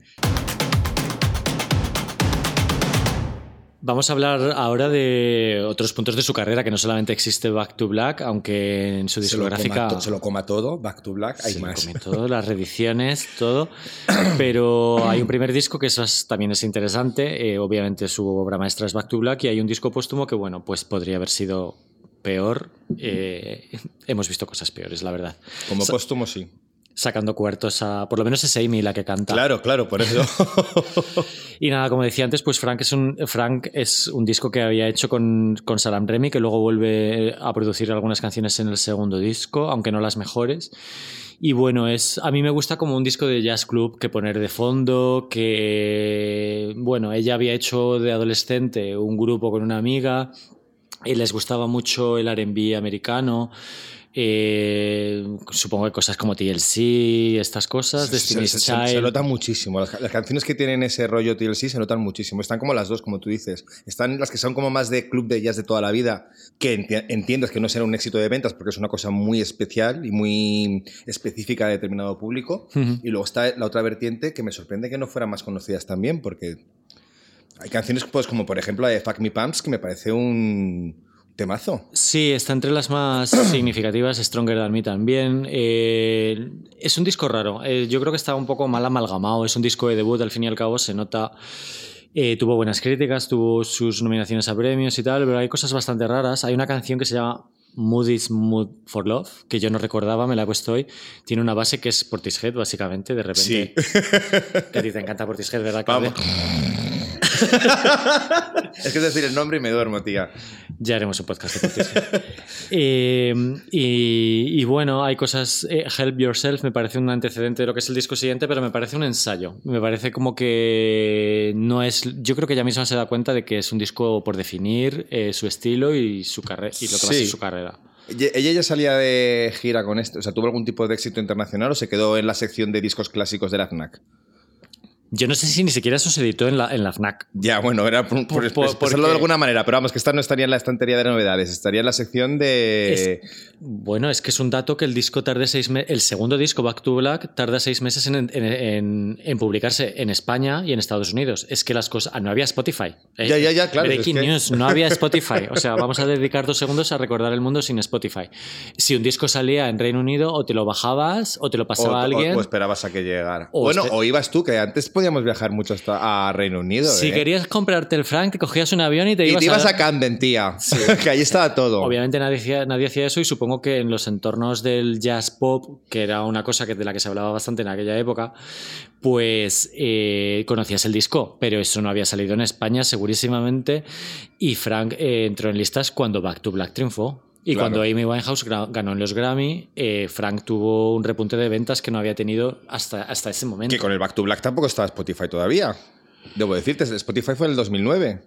Vamos a hablar ahora de otros puntos de su carrera, que no solamente existe Back to Black, aunque en su Se lo, discográfica... coma se lo coma todo, Back to Black, hay se lo más. come todo, las reediciones, todo. Pero hay un primer disco que eso es- también es interesante. eh, obviamente su obra maestra es Back to Black y hay un disco póstumo que, bueno, pues podría haber sido peor. eh, hemos visto cosas peores, la verdad. Como póstumo, sí. Sacando cuartos a... Por lo menos es Amy la que canta. Claro, claro, por eso. Y nada, como decía antes, pues Frank es un, Frank es un disco que había hecho con, con Salam Remy, que luego vuelve a producir algunas canciones en el segundo disco, aunque no las mejores. Y bueno, es, a mí me gusta como un disco de jazz club que poner de fondo, que, bueno, ella había hecho de adolescente un grupo con una amiga y les gustaba mucho el RB americano. Eh, supongo que cosas como TLC, estas cosas, se, Destiny's se- se- Child. se nota muchísimo. Las, las canciones que tienen ese rollo TLC se notan muchísimo. Están como las dos, como tú dices. Están las que son como más de club de jazz de toda la vida, que enti- entiendes que no será un éxito de ventas porque es una cosa muy especial y muy específica de determinado público. Y luego está la otra vertiente que me sorprende que no fueran más conocidas también, porque hay canciones pues, como por ejemplo la de Fuck Me Pumps, que me parece un temazo. Sí, está entre las más significativas, Stronger Than Me también. Eh, es un disco raro, eh, yo creo que está un poco mal amalgamado, es un disco de debut, al fin y al cabo se nota... eh, tuvo buenas críticas, tuvo sus nominaciones a premios y tal, pero hay cosas bastante raras. Hay una canción que se llama Mood is Mood for Love, que yo no recordaba, me la he puesto hoy. Tiene una base que es Portishead, básicamente, de repente. Que a ti te encanta Portishead, ¿verdad? Vamos. es que es decir el nombre y me duermo, tía. Ya haremos un podcast de. Eh, y, y bueno, hay cosas. eh, Help Yourself me parece un antecedente de lo que es el disco siguiente, pero me parece un ensayo. Me parece como que no es. Yo creo que ella misma se da cuenta de que es un disco por definir eh, su estilo y, su carrera y lo que va a ser Sí. su carrera. Ella ella ya salía de gira con esto, o sea, ¿tuvo algún tipo de éxito internacional o se quedó en la sección de discos clásicos de la FNAC? Yo no sé si ni siquiera eso se editó en la, en la FNAC. Ya, bueno, era por, por, Por- expresarlo porque- de alguna manera, pero vamos, que esta no estaría en la estantería de novedades, estaría en la sección de... Bueno, es que es un dato que el disco tarde seis meses. El segundo disco, Back to Black, tarda seis meses en, en- en- publicarse en España y en Estados Unidos. Es que las cosas. ah, No había Spotify. ¿eh? Ya, ya, ya, claro, Breaking es que- news, no había Spotify. O sea, vamos a dedicar dos segundos a recordar el mundo sin Spotify. Si un disco salía en Reino Unido, o te lo bajabas, o te lo o, pasaba a o- alguien. o esperabas a que llegara. O bueno, o ibas tú, que antes podíamos viajar mucho hasta a Reino Unido. si ¿eh? querías comprarte el Frank, te cogías un avión y te Y ibas, te ibas a... a Camden, tía, que ahí estaba todo. Obviamente nadie hacía, nadie hacía eso y supongo que en los entornos del jazz pop, que era una cosa que, de la que se hablaba bastante en aquella época, pues eh, conocías el disco, pero eso no había salido en España segurísimamente y Frank eh, entró en listas cuando Back to Black triunfó. Y Claro. cuando Amy Winehouse ganó en los Grammy, eh, Frank tuvo un repunte de ventas que no había tenido hasta, hasta ese momento. Que con el Back to Black tampoco estaba Spotify todavía. Debo decirte, Spotify fue en el 2009.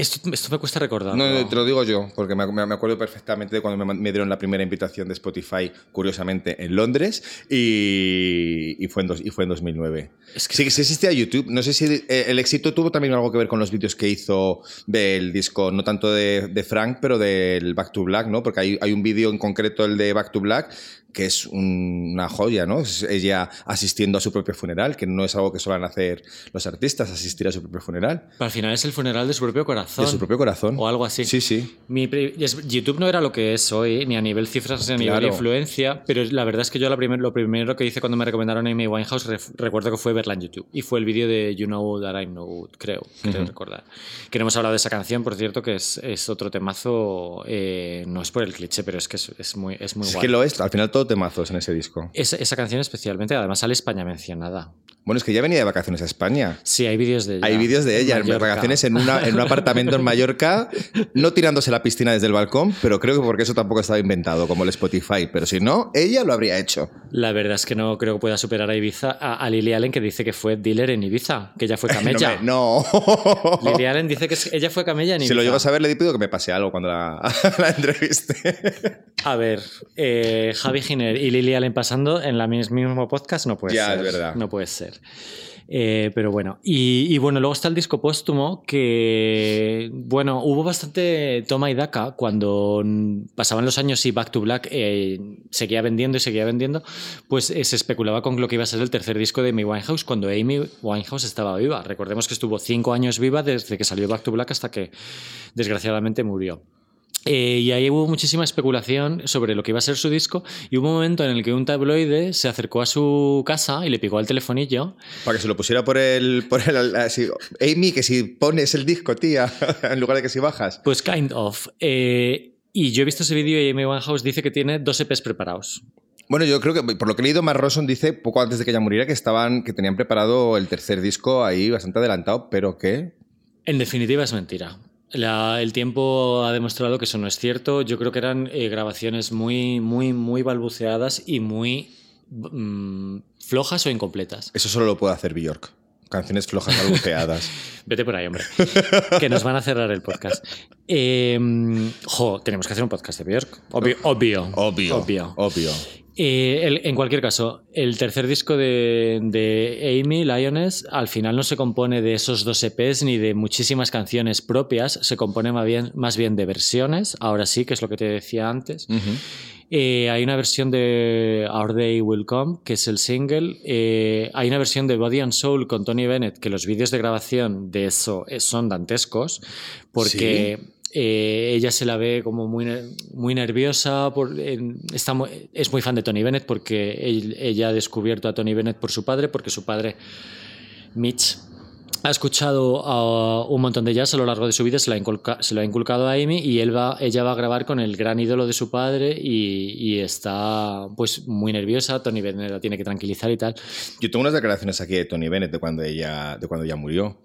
Esto, esto me cuesta recordar. No, no, te lo digo yo, porque me, acuerdo perfectamente de cuando me, me dieron la primera invitación de Spotify, curiosamente, en Londres, y, y fue, en dos- y fue en 2009. Es que- sí, sí existía YouTube. No sé si eh, el éxito tuvo también algo que ver con los vídeos que hizo del disco, no tanto de, de Frank, pero del Back to Black, ¿no? Porque hay, hay un vídeo en concreto, el de Back to Black, que es un- una joya, ¿no? Es ella asistiendo a su propio funeral, que no es algo que suelen hacer los artistas, asistir a su propio funeral. Al final es el funeral de su propio corazón. De su propio corazón. O algo así. Sí, sí. Mi YouTube no era lo que es hoy, ni a nivel cifras ni a nivel Claro. influencia, pero la verdad es que yo la primer- lo primero que hice cuando me recomendaron Amy Winehouse recuerdo que fue verla en YouTube. Y fue el vídeo de You Know That I Know, creo, creo recordar. Que no hemos hablado de esa canción, por cierto, que es, es otro temazo, eh, no es por el cliché, pero es que es, es muy, es muy Es guay. que lo es, al final todo temazos en ese disco. Esa, esa canción especialmente, además sale España mencionada. Bueno, es que ya venía de vacaciones a España. Sí, hay vídeos de ella. Hay vídeos de ella en vacaciones en, una- en un apartamento en Mallorca, no tirándose la piscina desde el balcón, pero creo que porque eso tampoco estaba inventado, como el Spotify. Pero si no, ella lo habría hecho. La verdad es que no creo que pueda superar a Ibiza, a, a Lily Allen, que dice que fue dealer en Ibiza, que ella fue camella. No, me- no. Lily Allen dice que ella fue camella en Ibiza. Si lo llego a saber, le pido que me pase algo cuando la, la entreviste. A ver, eh, Javi Y Lily Allen pasando en mis- mismo podcast no puede Ya, ser. es verdad. No puede ser. Eh, pero bueno, y, y bueno, luego está el disco póstumo que, bueno, hubo bastante toma y daca cuando pasaban los años y Back to Black eh, seguía vendiendo y seguía vendiendo, pues eh, se especulaba con lo que iba a ser el tercer disco de Amy Winehouse cuando Amy Winehouse estaba viva. Recordemos que estuvo cinco años viva desde que salió Back to Black hasta que desgraciadamente murió. Eh, y ahí hubo muchísima especulación sobre lo que iba a ser su disco y hubo un momento en el que un tabloide se acercó a su casa y le picó al telefonillo. Para que se lo pusiera por el. Por el así, Amy, que si pones el disco, tía, en lugar de que si bajas. Pues kind of. Eh, y yo he visto ese vídeo y Amy Winehouse dice que tiene dos EPs preparados. Bueno, yo creo que por lo que he leído, Mark Ronson dice poco antes de que ella muriera que estaban, que tenían preparado el tercer disco ahí bastante adelantado, pero que En definitiva es mentira. La- el tiempo ha demostrado que eso no es cierto. Yo creo que eran eh, grabaciones muy, muy, muy balbuceadas y muy mm, flojas o incompletas. eso solo lo puede hacer Bjork. Canciones flojas balbuceadas. Vete por ahí, hombre. que nos van a cerrar el podcast. Eh, jo, tenemos que hacer un podcast de Björk. Obvio. Obvio. Obvio. Obvio. Obvio. Eh, el- en cualquier caso, el tercer disco de, de Amy, Lioness, al final no se compone de esos dos EPs ni de muchísimas canciones propias, se compone más bien, más bien de versiones, ahora sí, que es lo que te decía antes. Eh, hay una versión de Our Day Will Come, que es el single. Eh, hay una versión de Body and Soul con Tony Bennett, que los vídeos de grabación de eso son dantescos, porque eh, ella se la ve como muy, muy nerviosa. Está es muy fan de Tony Bennett porque ella ha descubierto a Tony Bennett por su padre, porque su padre, Mitch, ha escuchado un montón de jazz a lo largo de su vida, se lo ha, se lo ha inculcado a Amy y ella va a grabar con el gran ídolo de su padre y, y está pues muy nerviosa, Tony Bennett la tiene que tranquilizar y tal. Yo tengo unas declaraciones aquí de Tony Bennett de cuando ella, de cuando ella murió.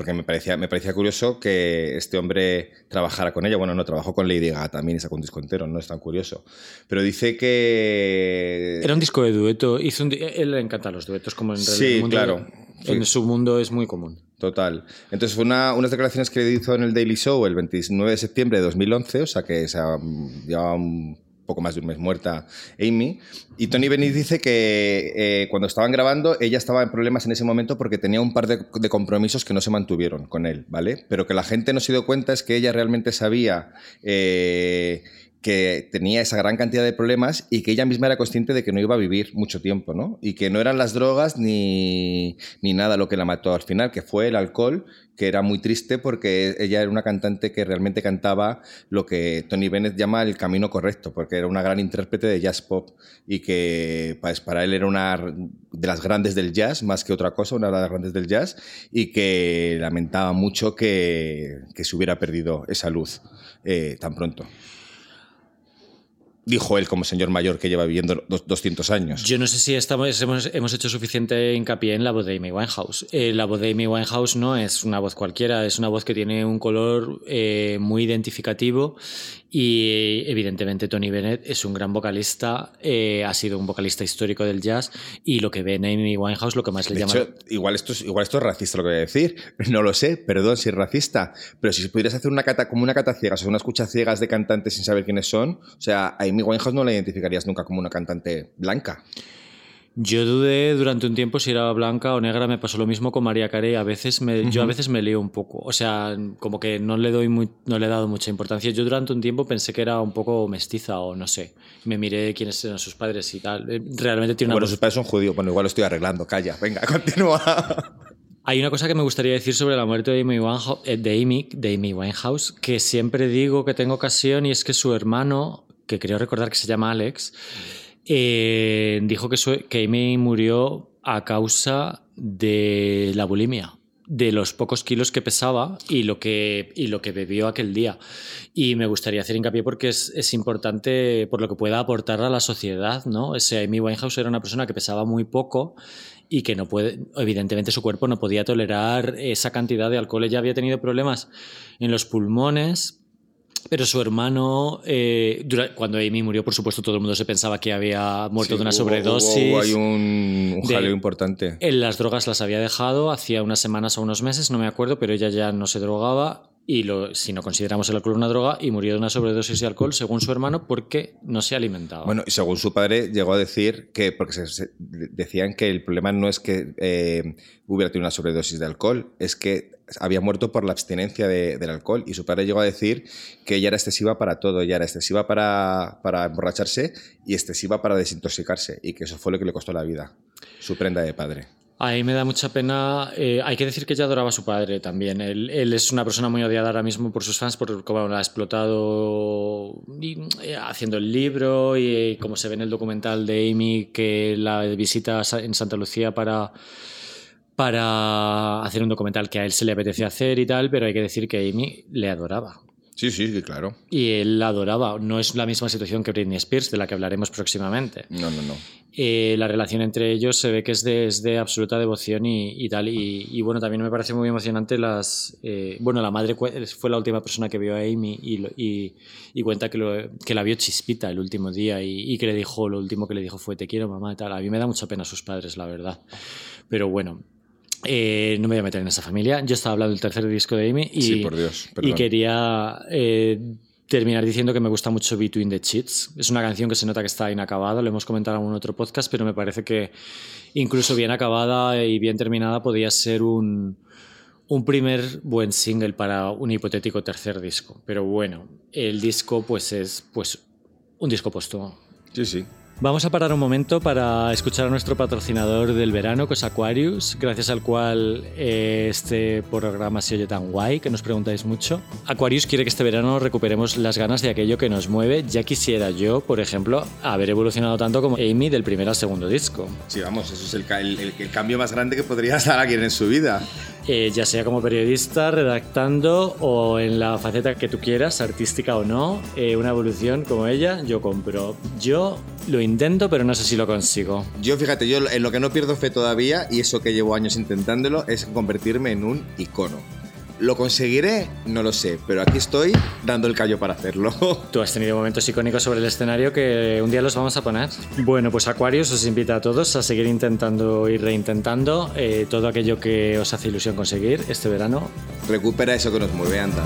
Porque me parecía, me parecía curioso que este hombre trabajara con ella. Bueno, no, trabajó con Lady Gaga también y sacó un disco entero, no es tan curioso. Pero dice que. Era un disco de dueto, hizo un di- él le encantan los duetos, como en Sí, el mundo, claro. En Sí. su mundo es muy común. Total. Entonces fue una, unas declaraciones que hizo en el Daily Show el 29 de septiembre de 2011, o sea que se ha, llevaba un poco más de un mes muerta Amy. Y Tony Bennett dice que eh, cuando estaban grabando ella estaba en problemas en ese momento porque tenía un par de, compromisos que no se mantuvieron con él, ¿vale? Pero que la gente no se dio cuenta es que ella realmente sabía... eh, que tenía esa gran cantidad de problemas y que ella misma era consciente de que no iba a vivir mucho tiempo, ¿no? Y que no eran las drogas ni, ni nada lo que la mató al final, que fue el alcohol, que era muy triste porque ella era una cantante que realmente cantaba lo que Tony Bennett llama el camino correcto, porque era una gran intérprete de jazz pop y que pues, para él era una de las grandes del jazz, más que otra cosa, una de las grandes del jazz, y que lamentaba mucho que, que se hubiera perdido esa luz eh, tan pronto dijo él como señor mayor que lleva viviendo dos- 200 años. Yo no sé si estamos, hemos, hemos hecho suficiente hincapié en la voz de Amy Winehouse. Eh, la voz de Amy Winehouse no es una voz cualquiera, es una voz que tiene un color eh, muy identificativo y evidentemente Tony Bennett es un gran vocalista, eh, ha sido un vocalista histórico del jazz y lo que ve en Amy Winehouse lo que más le De llama... hecho, igual esto, es, igual esto es racista lo que voy a decir. No lo sé, perdón si es racista. Pero si pudieras hacer una cata como una cata ciegas o una escucha ciegas de cantantes sin saber quiénes son, o sea, a Amy Winehouse no la identificarías nunca como una cantante blanca. Yo dudé durante un tiempo si era blanca o negra, me pasó lo mismo con María Carey, a veces me, yo a veces me lío un poco, o sea, como que no le doy muy, no le he dado mucha importancia. Yo durante un tiempo pensé que era un poco mestiza o no sé, me miré quiénes eran sus padres y tal. Eh, Realmente tiene una Bueno, sus padres son judíos. Bueno, igual lo estoy arreglando. Calla, venga, continúa. Hay una cosa que me gustaría decir sobre la muerte de Amy, Winehouse, eh, de Amy, de Amy Winehouse, que siempre digo que tengo ocasión y es que su hermano, que creo recordar que se llama Alex, eh, dijo que, su- que Amy murió a causa de la bulimia, de los pocos kilos que pesaba y lo que, y lo que bebió aquel día. Y me gustaría hacer hincapié porque es, es importante por lo que pueda aportar a la sociedad, ¿no? Ese Amy Winehouse era una persona que pesaba muy poco y que no puede, evidentemente su cuerpo no podía tolerar esa cantidad de alcohol. Ella había tenido problemas en los pulmones, pero su hermano, eh, cuando Amy murió, por supuesto, todo el mundo se pensaba que había muerto Sí, de una hubo- sobredosis. hubo- ahí un, un de- jaleo importante. Él las drogas las había dejado hacía unas semanas o unos meses, no me acuerdo, pero ella ya no se drogaba y lo, si no consideramos el alcohol una droga y murió de una sobredosis de alcohol, según su hermano, porque no se alimentaba. Bueno, y según su padre llegó a decir que, porque se, decían que el problema no es que eh, hubiera tenido una sobredosis de alcohol, es que había muerto por la abstinencia de- del alcohol. Y su padre llegó a decir que ella era excesiva para todo, ella era excesiva para emborracharse y excesiva para desintoxicarse, y que eso fue lo que le costó la vida, su prenda de padre. Ahí me da mucha pena. eh, hay que decir que ella adoraba a su padre también. Él, es una persona muy odiada ahora mismo por sus fans, por cómo la ha explotado eh, haciendo el libro y como se ve en el documental de Amy que la visita a en Santa Lucía para, para hacer un documental que a él se le apetece hacer y tal, pero hay que decir que Amy le adoraba. Sí, sí, sí, claro. Y él la adoraba. No es la misma situación que Britney Spears, de la que hablaremos próximamente. No, no, no. Eh, la relación entre ellos se ve que es de, es de absoluta devoción y, y tal. Y, y, bueno, también me parece muy emocionante las... eh, bueno, la madre fue la última persona que vio a Amy y, cuenta que, lo- que la vio chispita el último día y, y que le dijo, lo último que le dijo fue te quiero mamá y tal. A mí me da mucha pena sus padres, la verdad. Pero bueno, eh, no me voy a meter en esa familia. Yo estaba hablando del tercer disco de Amy y, Sí, por Dios, y perdón. quería eh, terminar diciendo que me gusta mucho Between the Cheats. Es una canción que se nota que está inacabada, lo hemos comentado en algún otro podcast, pero me parece que incluso bien acabada y bien terminada podía ser un, un primer buen single para un hipotético tercer disco. Pero bueno, el disco pues es pues un disco póstumo. Sí, sí. Vamos a parar un momento para escuchar a nuestro patrocinador del verano, que es Aquarius, gracias al cual eh, este programa se oye tan guay, que nos preguntáis mucho. Aquarius quiere que este verano recuperemos las ganas de aquello que nos mueve. Ya quisiera yo, por ejemplo, haber evolucionado tanto como Amy del primer al segundo disco. Sí, vamos, eso es el, ca- el- el- el cambio más grande que podría dar alguien en su vida. Eh, ya sea como periodista, redactando o en la faceta que tú quieras, artística o no, eh, una evolución como ella, yo compro. Yo lo intento, pero no sé si lo consigo. Yo, fíjate, yo en lo que no pierdo fe todavía, y eso que llevo años intentándolo, es convertirme en un icono. ¿Lo conseguiré? No lo sé, pero aquí estoy dando el callo para hacerlo. Tú has tenido momentos icónicos sobre el escenario que un día los vamos a poner. Bueno, pues Aquarius os invita a todos a seguir intentando y reintentando eh, todo aquello que os hace ilusión conseguir este verano. Recupera eso que nos mueve, anda.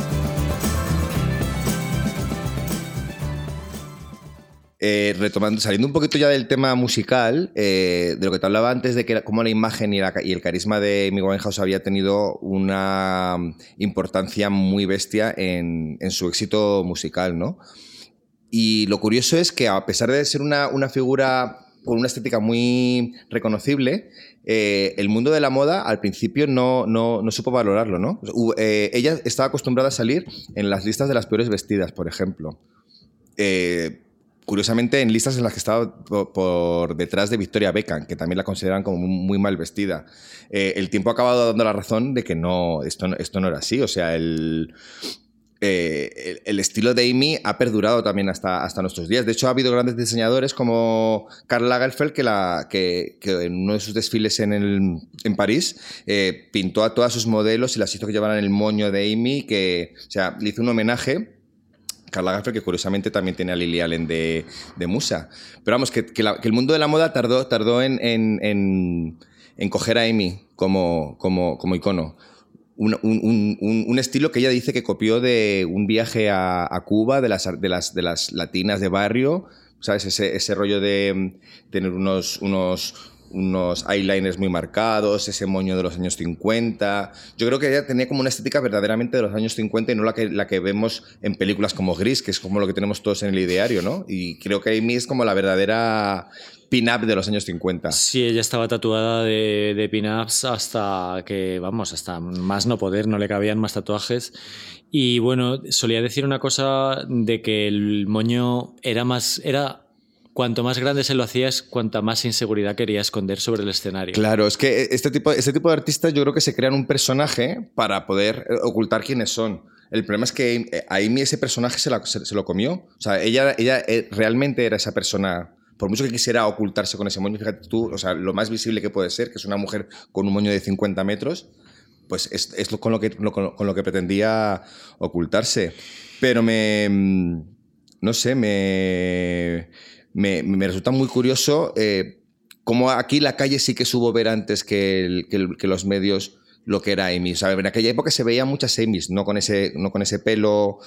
Eh, retomando, saliendo un poquito ya del tema musical, eh, de lo que te hablaba antes de que cómo la imagen y, el carisma de Amy Winehouse había tenido una importancia muy bestia en, su éxito musical, ¿no? Y lo curioso es que a pesar de ser una, una figura con una estética muy reconocible, eh, el mundo de la moda al principio no, no, no supo valorarlo, ¿no? Eh, ella estaba acostumbrada a salir en las listas de las peores vestidas, por ejemplo. Eh, curiosamente, en listas en las que estaba por, detrás de Victoria Beckham, que también la consideran como muy, mal vestida. Eh, el tiempo ha acabado dando la razón de que no, esto, esto no era así. O sea, el, eh, el, el estilo de Amy ha perdurado también hasta, hasta nuestros días. De hecho, ha habido grandes diseñadores como Karl Lagerfeld que, la, que, que en uno de sus desfiles en, el, en París eh, pintó a todas sus modelos y las hizo que llevaran el moño de Amy, que, o sea, le hizo un homenaje. Karl Lagerfeld, que curiosamente también tiene a Lily Allen de, de musa. Pero vamos, que, que el mundo de la moda tardó, tardó en, en- en- en coger a Amy como, como, como icono un, un- un- un- un estilo que ella dice que copió de un viaje a, a Cuba, de las, de, las, de las latinas de barrio, ¿sabes? Ese, ese rollo de mm, tener unos, unos, unos eyeliners muy marcados, ese moño de los años 50. Yo creo que ella tenía como una estética verdaderamente de los años 50 y no la que, la que vemos en películas como Gris, que es como lo que tenemos todos en el ideario, ¿no? Y creo que Amy es como la verdadera pin-up de los años 50. Sí, ella estaba tatuada de, de pin-ups hasta que, vamos, hasta más no poder, no le cabían más tatuajes. Y bueno, solía decir una cosa de que el moño era más, era cuanto más grande se lo hacías, cuanta más inseguridad quería esconder sobre el escenario. Claro, es que este tipo, este tipo de artistas yo creo que se crean un personaje para poder eh, ocultar quiénes son. El problema es que eh, a Amy ese personaje se, se, lo comió. O sea, ella, ella eh, realmente era esa persona. Por mucho que quisiera ocultarse con ese moño, fíjate tú, o sea, lo más visible que puede ser, que es una mujer con un moño de 50 metros, pues es, es con, lo que, con lo que pretendía ocultarse. Pero me. Mm, no sé, me me, resulta muy curioso eh, cómo aquí la calle sí que supo ver antes que, los medios lo que era Amy. en aquella época se veían muchas Amy's, no con ese, no con ese pelo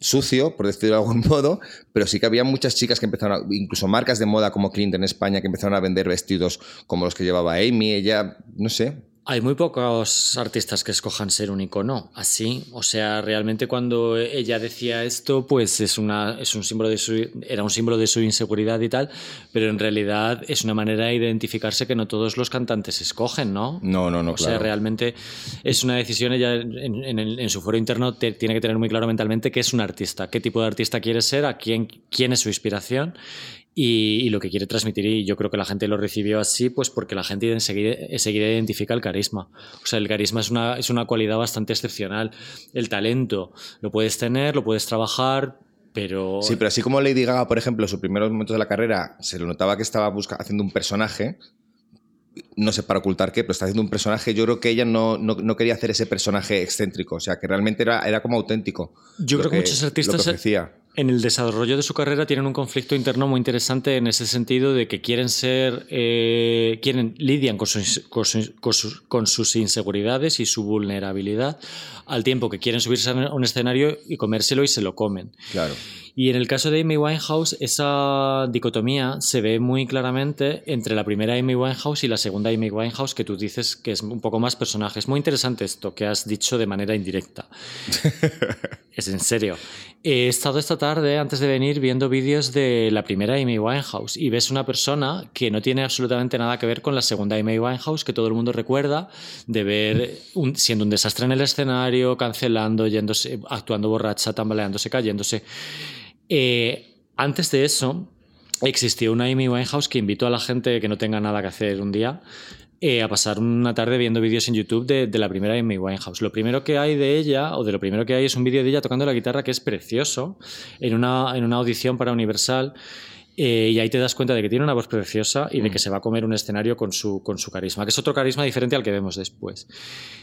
sucio, por decirlo de algún modo, pero sí que había muchas chicas que empezaron, incluso marcas de moda como Clint en España, que empezaron a vender vestidos como los que llevaba Amy. Ella, no sé, hay muy pocos artistas que escojan ser un icono así. O sea, realmente cuando ella decía esto, pues es, una, es un símbolo de su, era un símbolo de su inseguridad y tal, pero en realidad es una manera de identificarse que no todos los cantantes escogen, ¿no? No, no, no. O sea, realmente es una decisión, ella en, en, su foro interno tiene que tener muy claro mentalmente qué es un artista, qué tipo de artista quiere ser, a quién, quién es su inspiración y, lo que quiere transmitir. Y yo creo que la gente lo recibió así, pues porque la gente enseguida, enseguida identifica el carisma. O sea, el carisma es una, es una cualidad bastante excepcional. El talento lo puedes tener, lo puedes trabajar, pero... Sí, pero así como Lady Gaga, por ejemplo, en sus primeros momentos de la carrera, se lo notaba que estaba haciendo un personaje, no sé para ocultar qué, pero está haciendo un personaje, yo creo que ella no, no, quería hacer ese personaje excéntrico, o sea, que realmente era, era como auténtico. Yo creo que, muchos artistas en el desarrollo de su carrera tienen un conflicto interno muy interesante en ese sentido de que quieren ser, eh, quieren, lidian con, con, sus inseguridades y su vulnerabilidad al tiempo que quieren subirse a un escenario y comérselo y se lo comen. Claro. Y en el caso de Amy Winehouse, esa dicotomía se ve muy claramente entre la primera Amy Winehouse y la segunda Amy Winehouse, que tú dices que es un poco más personaje. Es muy interesante esto que has dicho de manera indirecta. es en serio. He estado esta tarde, antes de venir, viendo vídeos de la primera Amy Winehouse y ves una persona que no tiene absolutamente nada que ver con la segunda Amy Winehouse, que todo el mundo recuerda de ver siendo un desastre en el escenario, cancelando, yéndose, actuando borracha, tambaleándose, cayéndose. Eh, antes de eso, existió una Amy Winehouse que invitó a la gente que no tenga nada que hacer un día eh, a pasar una tarde viendo vídeos en YouTube de, la primera Amy Winehouse. Lo primero que hay de ella, o de lo primero que hay, es un vídeo de ella tocando la guitarra que es precioso, en una, en una audición para Universal. Eh, y ahí te das cuenta de que tiene una voz preciosa y de mm. que se va a comer un escenario con su, con su carisma, que es otro carisma diferente al que vemos después.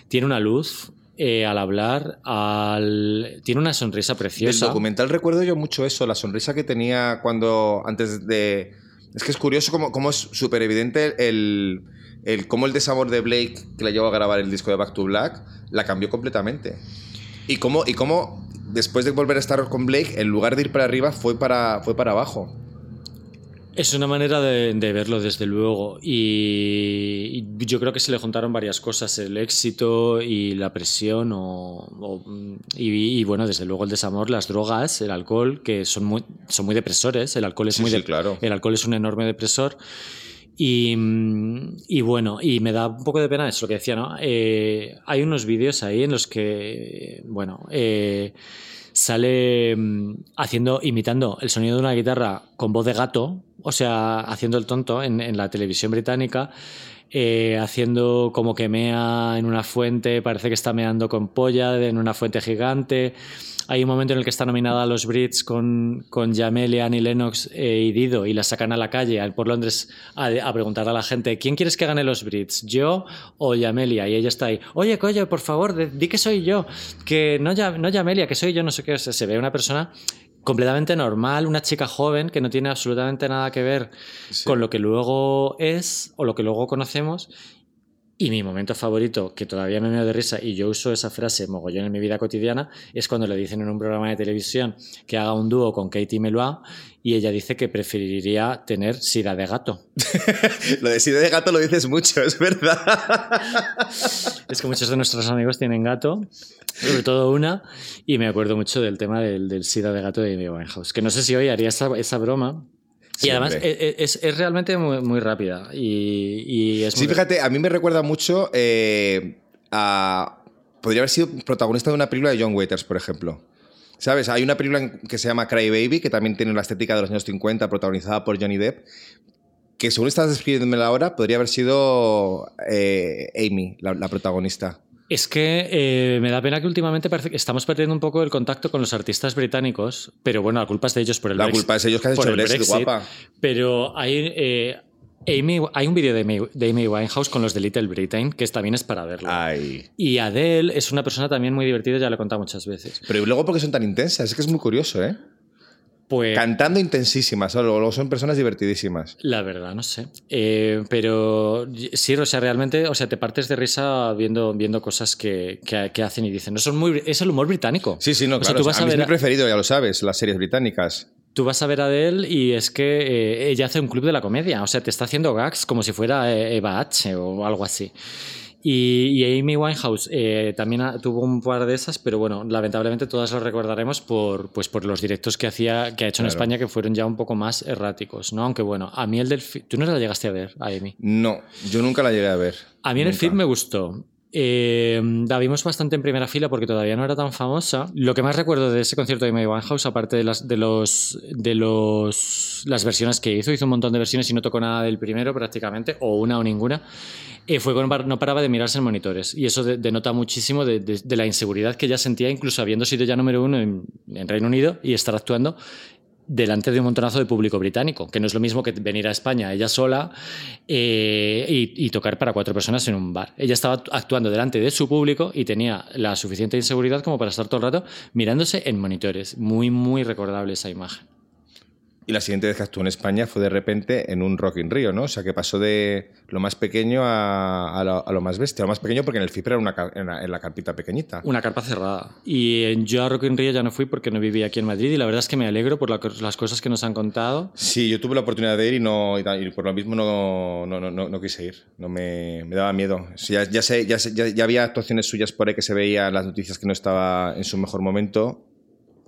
Tiene una luz, eh, al hablar, al... tiene una sonrisa preciosa. Del documental recuerdo yo mucho eso, la sonrisa que tenía cuando antes de... Es que es curioso cómo, cómo es súper evidente el, el cómo el desamor de Blake que la llevó a grabar el disco de Back to Black la cambió completamente. Y cómo, y cómo después de volver a estar con Blake, en lugar de ir para arriba, fue para, fue para abajo. Es una manera de, verlo, desde luego. Y, yo creo que se le juntaron varias cosas, el éxito y la presión, o, y, bueno, desde luego el desamor, las drogas, el alcohol, que son muy, son muy depresores. El alcohol es muy claro. El alcohol es un enorme depresor. Y, bueno, y me da un poco de pena eso, lo que decía, ¿no? Eh, hay unos vídeos ahí en los que, bueno, eh, sale mm, haciendo, imitando el sonido de una guitarra con voz de gato, o sea, haciendo el tonto en, la televisión británica. Eh, haciendo como que mea en una fuente, parece que está meando con polla en una fuente gigante. Hay un momento en el que está nominada a los Brits con, con Jamelia, Annie Lennox eh, y Dido y la sacan a la calle por Londres a, a, preguntar a la gente ¿quién quieres que gane los Brits? ¿Yo o Jamelia? Y ella está ahí oye, coño, por favor, di que soy yo que no, no Jamelia, que soy yo, no sé qué. se ve una persona completamente normal, una chica joven que no tiene absolutamente nada que ver con lo que luego es o lo que luego conocemos y mi momento favorito, que todavía me veo de risa, y yo uso esa frase mogollón en mi vida cotidiana, es cuando le dicen en un programa de televisión que haga un dúo con Katie Meloa y ella dice que preferiría tener sida de gato. lo de sida de gato lo dices mucho, es verdad. es que muchos de nuestros amigos tienen gato, sobre todo una, y me acuerdo mucho del tema del, sida de gato de Amy Winehouse, que no sé si hoy haría esa, esa broma, Y además e- e- es, es realmente muy, muy rápida. Y, y es Sí, muy- fíjate, a mí me recuerda mucho eh, a... Podría haber sido protagonista de una película de John Waiters, por ejemplo. ¿Sabes? Hay una película que se llama Cry Baby, que también tiene la estética de los años 50, protagonizada por Johnny Depp, que según estás describiéndomela ahora, podría haber sido eh, Amy, la, la protagonista. Es que eh, me da pena que últimamente parece que estamos perdiendo un poco el contacto con los artistas británicos, pero bueno, la culpa es de ellos por el La Brexit. culpa es ellos que han hecho el Brexit, guapa. Pero hay, eh, Amy, hay un vídeo de Amy, de Amy Winehouse con los de Little Britain que también es para verlo. Ay. Y Adele es una persona también muy divertida, ya lo he contado muchas veces. Pero luego, ¿por qué son tan intensas? Es que es muy curioso, ¿eh? Pues Cantando intensísimas, son personas divertidísimas. la verdad, no sé. Eh, pero sí, o sea, realmente, o sea, te partes de risa viendo, viendo cosas que, que- que hacen y dicen. No son muy, es el humor británico. Sí, sí, no, O sea, claro. tú vas a a mí es ver mi a- preferido, ya lo sabes, las series británicas. Tú vas a ver a Adele y es que eh, ella hace un club de la comedia. O sea, te está haciendo gags como si fuera eh, Eva H o algo así. Y, y Amy Winehouse eh, también ha- tuvo un par de esas, pero bueno, lamentablemente todas lo recordaremos por, pues por los directos que, hacía, que ha hecho en. España que fueron ya un poco más erráticos, ¿no? Aunque bueno, a mí el del... Tú no la llegaste a ver, a Amy. No, yo nunca la llegué a ver. A mí en el film me gustó. Eh, la vimos bastante en primera fila porque todavía no era tan famosa. Lo que más recuerdo de ese concierto de Amy Winehouse, aparte de las de los de los las versiones que hizo, hizo un montón de versiones y no tocó nada del primero prácticamente, o una o ninguna. Eh, fue con no paraba de mirarse en monitores y eso de- denota muchísimo de, la inseguridad que ella sentía, incluso habiendo sido ya número uno en, en Reino Unido y estar actuando delante de un montonazo de público británico, que no es lo mismo que venir a España ella sola eh, y, y tocar para cuatro personas en un bar. Ella estaba actuando delante de su público y tenía la suficiente inseguridad como para estar todo el rato mirándose en monitores. Muy, muy recordable esa imagen. Y la siguiente vez que actuó en España fue de repente en un Rock in Rio, ¿no? O sea, que pasó de lo más pequeño a, a lo, a lo más bestia. Lo más pequeño porque en el FIPR era una, en, la, carpita pequeñita. Una carpa cerrada. Y en- yo a Rock in Rio ya no fui porque no vivía aquí en Madrid y la verdad es que me alegro por la- las cosas que nos han contado. Sí, yo tuve la oportunidad de ir y, no, y, por lo mismo no, no, no, no, quise ir. No me, me daba miedo. O sea, ya, ya, sé- ya, ya había actuaciones suyas por ahí que se veía en las noticias que no estaba en su mejor momento.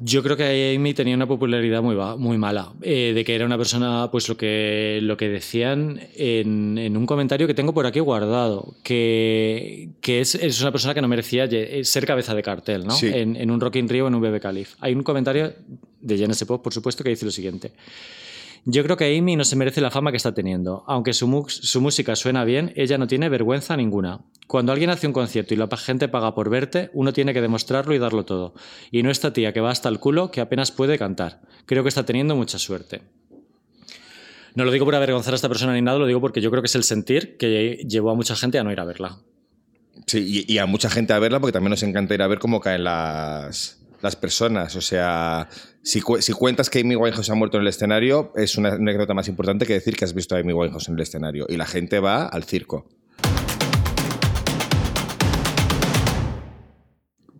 Yo creo que Amy tenía una popularidad muy, muy mala, eh, de que era una persona, pues lo que, lo que decían en, en un comentario que tengo por aquí guardado, que, que es, es una persona que no merecía lle- ser cabeza de cartel, ¿no? Sí. En, en un Rock in Rio o en un BB Calif. Hay un comentario de Genesis Pop, por supuesto, que dice lo siguiente. Yo creo que Amy no se merece la fama que está teniendo. Aunque su, música suena bien, ella no tiene vergüenza ninguna. Cuando alguien hace un concierto y la gente paga por verte, uno tiene que demostrarlo y darlo todo. Y no esta tía que va hasta el culo que apenas puede cantar. Creo que está teniendo mucha suerte. No lo digo por avergonzar a esta persona ni nada, lo digo porque yo creo que es el sentir que llevó a mucha gente a no ir a verla. Sí, y, y a mucha gente a verla porque también nos encanta ir a ver cómo caen las, las personas. O sea, si, cu- si cuentas que Amy Winehouse ha muerto en el escenario, es una anécdota más importante que decir que has visto a Amy Winehouse en el escenario. Y la gente va al circo.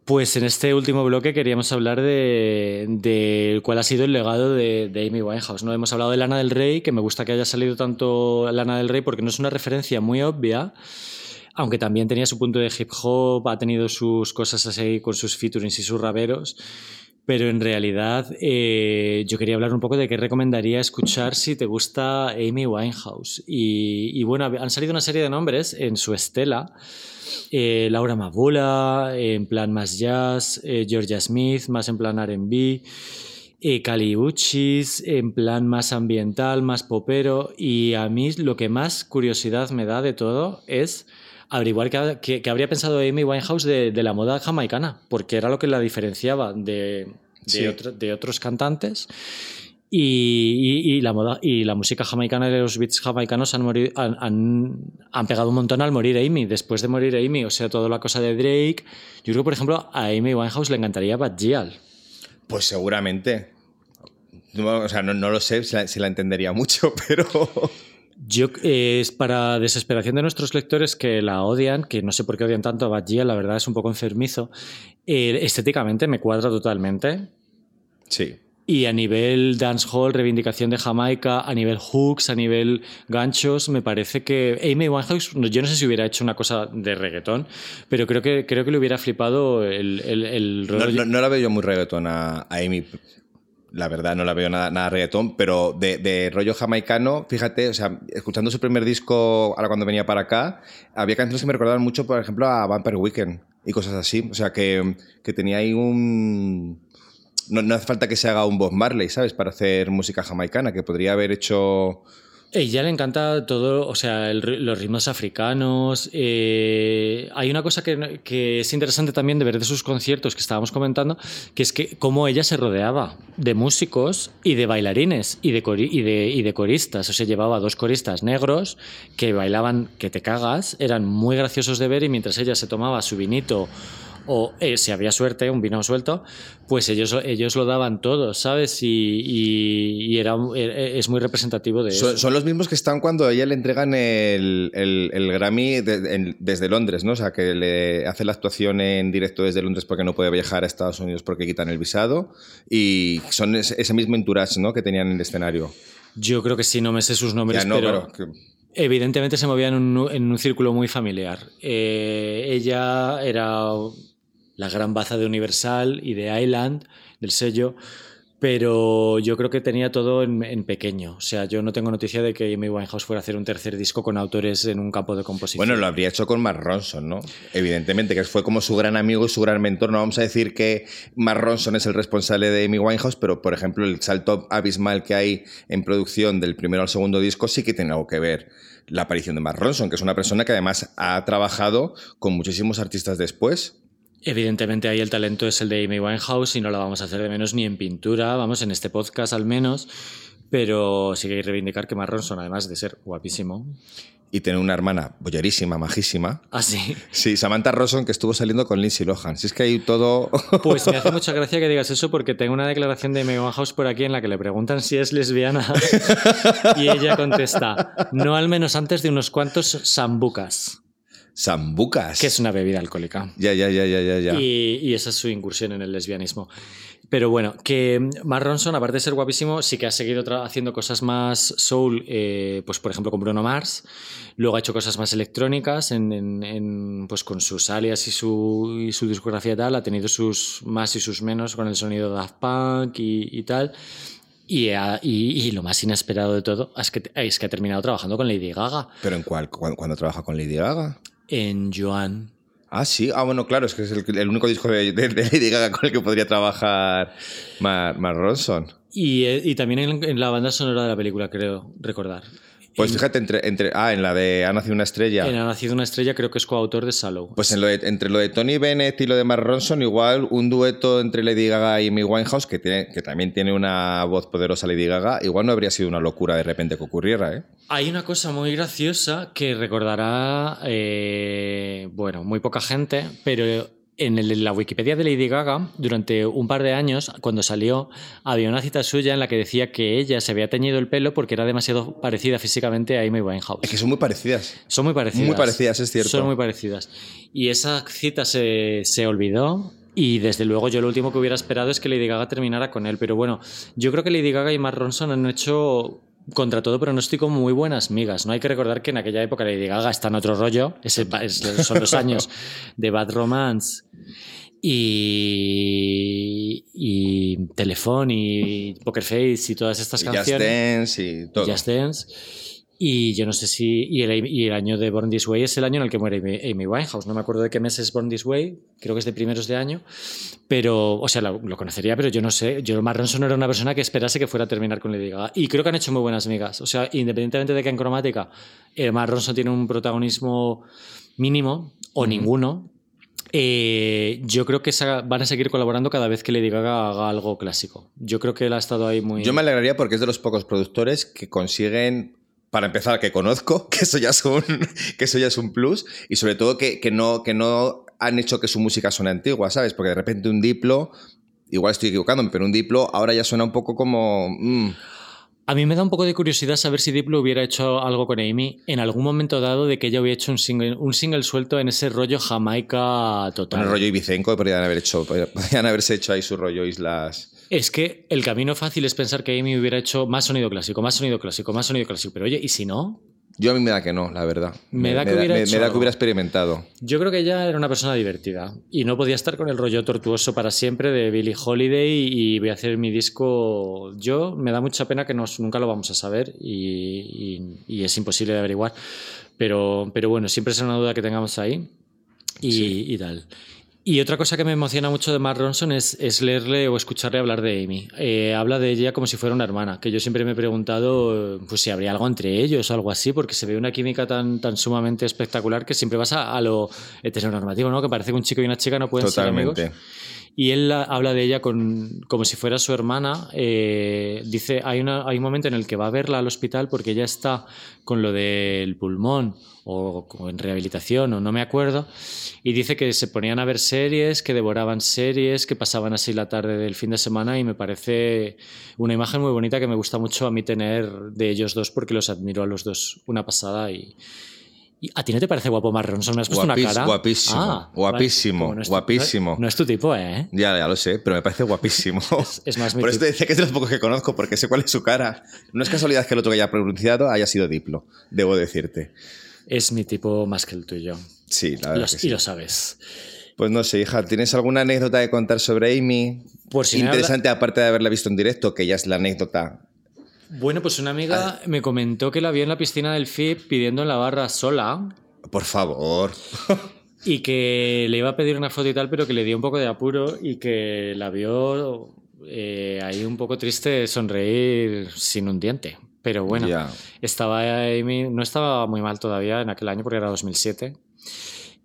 Pues en este último bloque queríamos hablar de, cuál ha sido el legado de, de Amy Winehouse. ¿no? Hemos hablado de Lana del Rey, que me gusta que haya salido tanto Lana del Rey porque no es una referencia muy obvia, aunque también tenía su punto de hip hop, ha tenido sus cosas así con sus featurings y sus raveros. Pero en realidad eh, yo quería hablar un poco de qué recomendaría escuchar si te gusta Amy Winehouse. Y, bueno, han salido una serie de nombres en su estela. Eh, Laura Mabula, en plan más jazz, eh, Georgia Smith, más en plan RB, Kali Uchis, en plan más ambiental, más popero. Y a mí lo que más curiosidad me da de todo es averiguar qué, qué- qué habría pensado Amy Winehouse de, de la moda jamaicana, porque era lo que la diferenciaba de, de, Sí. otro- de otros cantantes. Y, y- y la moda y la música jamaicana y los beats jamaicanos han, mori- han, han- han pegado un montón al morir Amy. Después de morir Amy, o sea, toda la cosa de Drake. Yo creo, por ejemplo, a Amy Winehouse le encantaría Bad Gyal. Pues seguramente. No, o sea, no, no lo sé si la, si la entendería mucho, pero. Yo, eh, es para desesperación de nuestros lectores que la odian, que no sé por qué odian tanto a Bad Gyal, la verdad es un poco enfermizo. Eh, estéticamente me cuadra totalmente. Sí. Y a nivel dancehall, reivindicación de Jamaica, a nivel hooks, a nivel ganchos, me parece que Amy Winehouse, yo no sé si hubiera hecho una cosa de reggaetón, pero creo que, creo que le hubiera flipado el, el, el No, rollo. no- no la veo yo muy reggaetón a, a Amy. La verdad no la veo nada, nada reggaetón, pero de, de, rollo jamaicano, fíjate, o sea, escuchando su primer disco, ahora cuando venía para acá, había canciones que me recordaban mucho, por ejemplo, a Vampire Weekend y cosas así. O sea, que, que tenía ahí un... No, no hace falta que se haga un Bob Marley, ¿sabes? Para hacer música jamaicana, que podría haber hecho ella le encanta todo, o sea, el, los ritmos africanos. Eh, hay una cosa que, que, es interesante también de ver de sus conciertos que estábamos comentando, que es que cómo ella se rodeaba de músicos y de bailarines y de, y de, y de coristas. O sea, llevaba dos coristas negros que bailaban que te cagas, eran muy graciosos de ver y mientras ella se tomaba su vinito o eh, si había suerte, un vino suelto, pues ellos, ellos lo daban todo, ¿sabes? Y, y, era, e, es muy representativo de son, eso. Son los mismos que están cuando a ella le entregan el, el, el Grammy de, en, desde Londres, ¿no? O sea, que le hace la actuación en directo desde Londres porque no puede viajar a Estados Unidos porque quitan el visado. Y son ese, ese mismo entourage, ¿no? Que tenían en el escenario. Yo creo que sí, no me sé sus nombres, Ya no, pero... pero que- Evidentemente se movían en un, en un círculo muy familiar. Eh, ella era la gran baza de Universal y de Island, del sello, pero yo creo que tenía todo en, pequeño. O sea, yo no tengo noticia de que Amy Winehouse fuera a hacer un tercer disco con autores en un campo de composición. Bueno, lo habría hecho con Mark Ronson, ¿no? Evidentemente, que fue como su gran amigo y su gran mentor. No vamos a decir que Mark Ronson es el responsable de Amy Winehouse, pero por ejemplo, el salto abismal que hay en producción del primero al segundo disco sí que tiene algo que ver la aparición de Mark Ronson, que es una persona que además ha trabajado con muchísimos artistas después. Evidentemente ahí el talento es el de Amy Winehouse y no la vamos a hacer de menos ni en pintura, vamos, en este podcast al menos, pero sí que hay que reivindicar que Mark Ronson, además de ser guapísimo, Y tiene una hermana bollerísima, majísima. así, Sí, Samantha Ronson, que estuvo saliendo con Lindsay Lohan. Si es que hay todo. Pues me hace mucha gracia que digas eso porque tengo una declaración de Amy Winehouse por aquí en la que le preguntan si es lesbiana y ella contesta, no al menos antes de unos cuantos sambucas, Sambucas. que es una bebida alcohólica. Ya, ya, ya, ya, ya. ya. Y, y esa es su incursión en el lesbianismo. Pero bueno, que Mark Ronson, aparte de ser guapísimo, sí que ha seguido haciendo cosas más soul, eh, pues por ejemplo con Bruno Mars. Luego ha hecho cosas más electrónicas, en, en- en, pues con sus alias y su, y su discografía y tal. Ha tenido sus más y sus menos con el sonido de Daft Punk y, y tal. Y, ha- y- y lo más inesperado de todo es que, es que ha terminado trabajando con Lady Gaga ¿Pero en cuál? ¿Cuándo, cuándo trabaja con Lady Gaga? En Joan. Ah, sí. Ah, bueno, claro, es que es el, el único disco de, de- de Lady Gaga con el que podría trabajar Mark, Mark Ronson. Y, eh, y también en, en la banda sonora de la película, creo recordar. Pues fíjate, entre, entre. Ah, en la de Ha nacido una estrella. En Ha nacido una estrella creo que es coautor de Sallow. Pues en lo de- entre lo de Tony Bennett y lo de Mark Ronson, igual un dueto entre Lady Gaga y Amy Winehouse, que, tiene, que también tiene una voz poderosa Lady Gaga, igual no habría sido una locura de repente que ocurriera, ¿eh? Hay una cosa muy graciosa que recordará, eh, bueno, muy poca gente, pero en, el- la Wikipedia de Lady Gaga, durante un par de años, cuando salió, había una cita suya en la que decía que ella se había teñido el pelo porque era demasiado parecida físicamente a Amy Winehouse. Es que son muy parecidas. Son muy parecidas. Muy parecidas, es cierto. Son muy parecidas. Y esa cita se, se olvidó. Y desde luego yo lo último que hubiera esperado es que Lady Gaga terminara con él. Pero bueno, yo creo que Lady Gaga y Mark Ronson han hecho contra todo pronóstico muy buenas migas. No hay que recordar que en aquella época Lady Gaga está en otro rollo. Es- son los años de Bad Romance y, y Telephone y Poker Face y todas estas Y Just canciones. Dance y todo. Just Dance. Y yo no sé si. Y el, y el año de Born This Way es el año en el que muere Amy, Amy Winehouse. No me acuerdo de qué mes es Born This Way. Creo que es de primeros de año. Pero, o sea, lo, lo conocería, pero yo no sé. Yo, Mark Ronson no era una persona que esperase que fuera a terminar con Lady Gaga. Y creo que han hecho muy buenas migas. O sea, independientemente de que en cromática eh, Mark Ronson tiene un protagonismo mínimo o ninguno. eh, yo creo que van a seguir colaborando cada vez que Lady Gaga haga algo clásico. Yo creo que él ha estado ahí muy. Yo me alegraría porque es de los pocos productores que consiguen, para empezar, que conozco, que eso ya es un, que eso ya es un plus, y sobre todo que, que no, que no han hecho que su música suene antigua, ¿sabes? Porque de repente un Diplo, igual estoy equivocándome, pero un Diplo ahora ya suena un poco como... mm, A mí me da un poco de curiosidad saber si Diplo hubiera hecho algo con Amy en algún momento dado de que ella hubiera hecho un single, un single suelto en ese rollo Jamaica total. con el rollo ibicenco podrían, haber hecho, podrían haberse hecho ahí su rollo islas... Es que el camino fácil es pensar que Amy hubiera hecho más sonido clásico, más sonido clásico, más sonido clásico. Pero oye, ¿y si no? Yo a mí me da que no, la verdad. Me da que hubiera me- hecho me da que algo. hubiera experimentado. Yo creo que ella era una persona divertida y no podía estar con el rollo tortuoso para siempre de Billie Holiday y voy a hacer mi disco yo. Me da mucha pena que nos, nunca lo vamos a saber y, y- y es imposible de averiguar. Pero, pero bueno, siempre es una duda que tengamos ahí y, y tal. Y otra cosa que me emociona mucho de Mark Ronson es, es leerle o escucharle hablar de Amy. Eh, habla de ella como si fuera una hermana, que yo siempre me he preguntado pues, si habría algo entre ellos o algo así, porque se ve una química tan, tan sumamente espectacular que siempre vas a, a lo heteronormativo, ¿no? Que parece que un chico y una chica no pueden ser amigos. Totalmente. Y él la- habla de ella con, como si fuera su hermana. eh, dice, hay, una, hay un momento en el que va a verla al hospital porque ella está con lo del pulmón o, en rehabilitación o no me acuerdo. Y dice que se ponían a ver series, que devoraban series, que pasaban así la tarde del fin de semana y me parece una imagen muy bonita que me gusta mucho a mí tener de ellos dos porque los admiro a los dos una pasada y... ¿Y ¿A ti no te parece guapo Mark Ronson? ¿Me has puesto Guapis- una cara? guapísimo, Ah, guapísimo, como no es tu- guapísimo. No, es tu tipo, ¿eh? Ya, ya lo sé, pero me parece guapísimo. es más mi Por eso te decía que es de los pocos que conozco, porque sé cuál es su cara. No es casualidad que el otro que haya pronunciado haya sido Diplo, debo decirte. Es mi tipo más que el tuyo. Sí, la verdad que y lo sabes. Pues no sé, hija, ¿tienes alguna anécdota de contar sobre Amy? Por si Interesante, aparte de haberla visto en directo, que ya es la anécdota. Bueno, pues una amiga me comentó que la vio en la piscina del FIP pidiendo en la barra sola Por favor. y que le iba a pedir una foto y tal, pero que le dio un poco de apuro y que la vio eh, ahí un poco triste sonreír sin un diente. Pero bueno, Ya. estaba Amy, no estaba muy mal todavía en aquel año porque era 2007.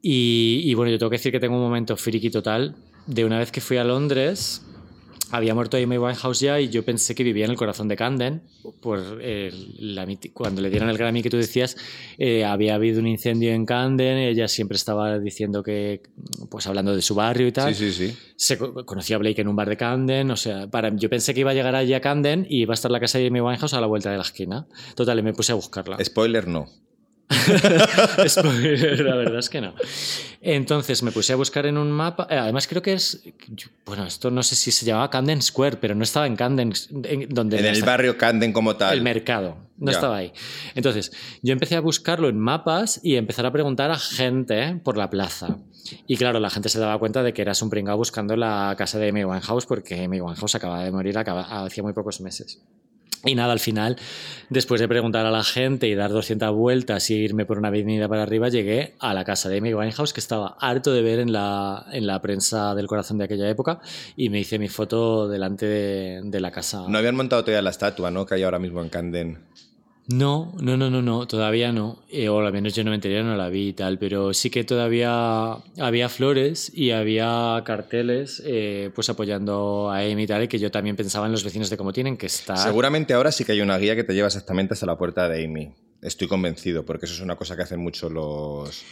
Y, y bueno, yo tengo que decir que tengo un momento friki total de una vez que fui a Londres. Había muerto Amy Winehouse ya y yo pensé que vivía en el corazón de Camden. Por la miti- cuando le dieron el Grammy que tú decías, eh, había habido un incendio en Camden. Ella siempre estaba diciendo que, pues hablando de su barrio y tal. Sí, sí, sí. Se co- conocía a Blake en un bar de Camden, o sea, para, yo pensé que iba a llegar allí a Camden y iba a estar la casa de Amy Winehouse a la vuelta de la esquina. Total, y me puse a buscarla. Spoiler, no. La verdad es que no. Entonces me puse a buscar en un mapa. eh, Además, creo que es. Bueno, esto no sé si se llamaba Camden Square, pero no estaba en Camden, en- donde En el barrio Camden como tal. el mercado. No Ya. estaba ahí. Entonces, yo empecé a buscarlo en mapas y empezar a preguntar a gente por la plaza. Y claro, la gente se daba cuenta de que eras un pringao buscando la casa de Amy Winehouse porque Amy Winehouse acababa de morir acaba- hacía muy pocos meses. Y nada, al final, después de preguntar a la gente y dar 200 vueltas y irme por una avenida para arriba, llegué a la casa de Amy Winehouse, que estaba harto de ver en la, en la prensa del corazón de aquella época, y me hice mi foto delante de, de la casa. No habían montado todavía la estatua, ¿no? Que hay ahora mismo en Camden. No, no, no, no, no, todavía no. Eh, o al menos yo no me enteré, no la vi y tal, pero sí que todavía había flores y había carteles eh, pues apoyando a Amy y tal, y que yo también pensaba en los vecinos de cómo tienen que estar. Seguramente ahora sí que hay una guía que te lleva exactamente hasta la puerta de Amy. Estoy convencido, porque eso es una cosa que hacen mucho los,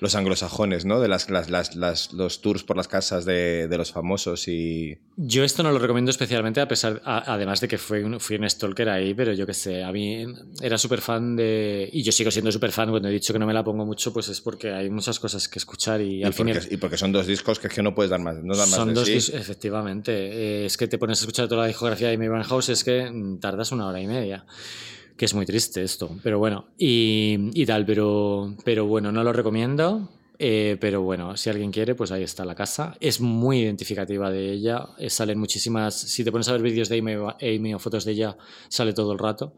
los anglosajones, ¿no? De las, las- las- las- los tours por las casas de, de los famosos y... Yo esto no lo recomiendo especialmente, a pesar, a- además de que fui un, fui un stalker ahí, pero yo qué sé, a mí era súper fan de. Y yo sigo siendo súper fan, cuando he dicho que no me la pongo mucho, pues es porque hay muchas cosas que escuchar y, Y al fin y porque, son dos discos que es que no puedes dar más, no dar más Son de dos sí. dis- efectivamente. Eh, es que te pones a escuchar toda la discografía de Amy Winehouse, es que tardas una hora y media. Que es muy triste esto. Pero bueno, y, y tal, pero, pero bueno, no lo recomiendo. eh, pero bueno, si alguien quiere, pues ahí está la casa. Es muy identificativa de ella. eh, salen muchísimas. Si te pones a ver vídeos de Amy, Amy o fotos de ella, sale todo el rato.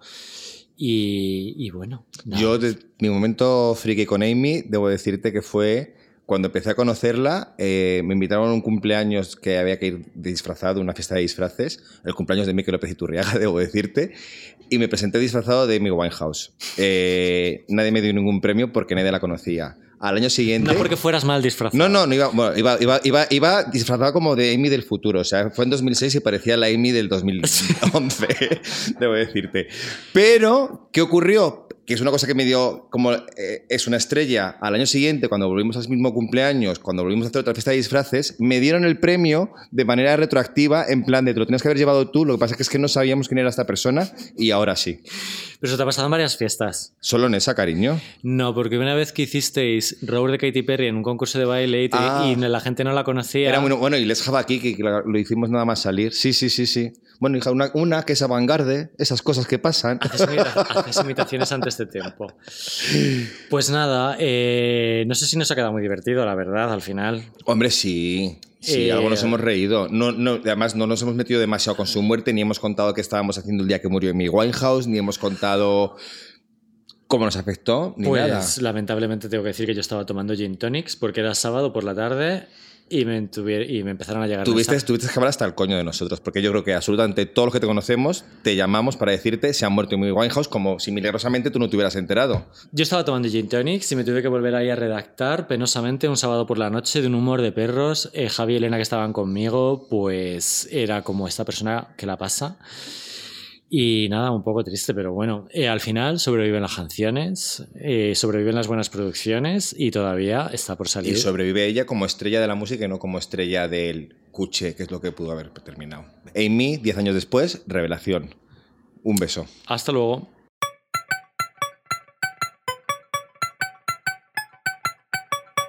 Y, y bueno. nada. Yo, de, mi momento friki con Amy, debo decirte que fue cuando empecé a conocerla. eh, me invitaron a un cumpleaños que había que ir disfrazado, una fiesta de disfraces, el cumpleaños de Mikel López Iturriaga, debo decirte, y me presenté disfrazado de Amy Winehouse. Eh, nadie me dio ningún premio porque nadie la conocía. Al año siguiente. No porque fueras mal disfrazado. No, no, no iba, bueno, iba, iba, iba, iba disfrazado como de Amy del futuro. O sea, fue en 2006 y parecía la Amy del 2011, debo decirte. Pero, ¿qué ocurrió? Que es una cosa que me dio, como eh, es una estrella, al año siguiente, cuando volvimos al mismo cumpleaños, cuando volvimos a hacer otra fiesta de disfraces, me dieron el premio de manera retroactiva, en plan de te lo tienes que haber llevado tú, lo que pasa es que no sabíamos quién era esta persona y ahora sí. Pero eso te ha pasado en varias fiestas. Solo en esa, cariño. No, porque una vez que hicisteis Robert de Katy Perry en un concurso de baile y, te- Ah. y la gente no la conocía. Era muy bueno, y Les Have aquí, que, que lo hicimos nada más salir. Sí, sí, sí, sí. Bueno, hija, una, una que es avangarde, esas cosas que pasan. Haces, imita- haces imitaciones ante este tiempo. Pues nada, eh, no sé si nos ha quedado muy divertido, la verdad, al final. Hombre, sí. Sí, Eh, algo nos hemos reído. No, no, además, no nos hemos metido demasiado con su muerte, ni hemos contado qué estábamos haciendo el día que murió mi Winehouse, ni hemos contado cómo nos afectó, ni pues nada. lamentablemente tengo que decir que yo estaba tomando gin tonics porque era sábado por la tarde y me, y me empezaron a llegar Tuviste, mensajes. tuviste que hablar hasta el coño de nosotros, porque yo creo que absolutamente todos los que te conocemos te llamamos para decirte se han muerto mi Winehouse, como si milagrosamente tú no te hubieras enterado. Yo estaba tomando gin tonics y me tuve que volver ahí a redactar penosamente un sábado por la noche de un humor de perros. Eh, Javi y Elena que estaban conmigo, pues era como esta persona que la pasa. Y nada, un poco triste, pero bueno, eh, al final sobreviven las canciones, eh, sobreviven las buenas producciones y todavía está por Y salir. sobrevive ella como estrella de la música y no como estrella del cuche, que es lo que pudo haber terminado. Amy, 10 años después, revelación. Un beso. Hasta luego.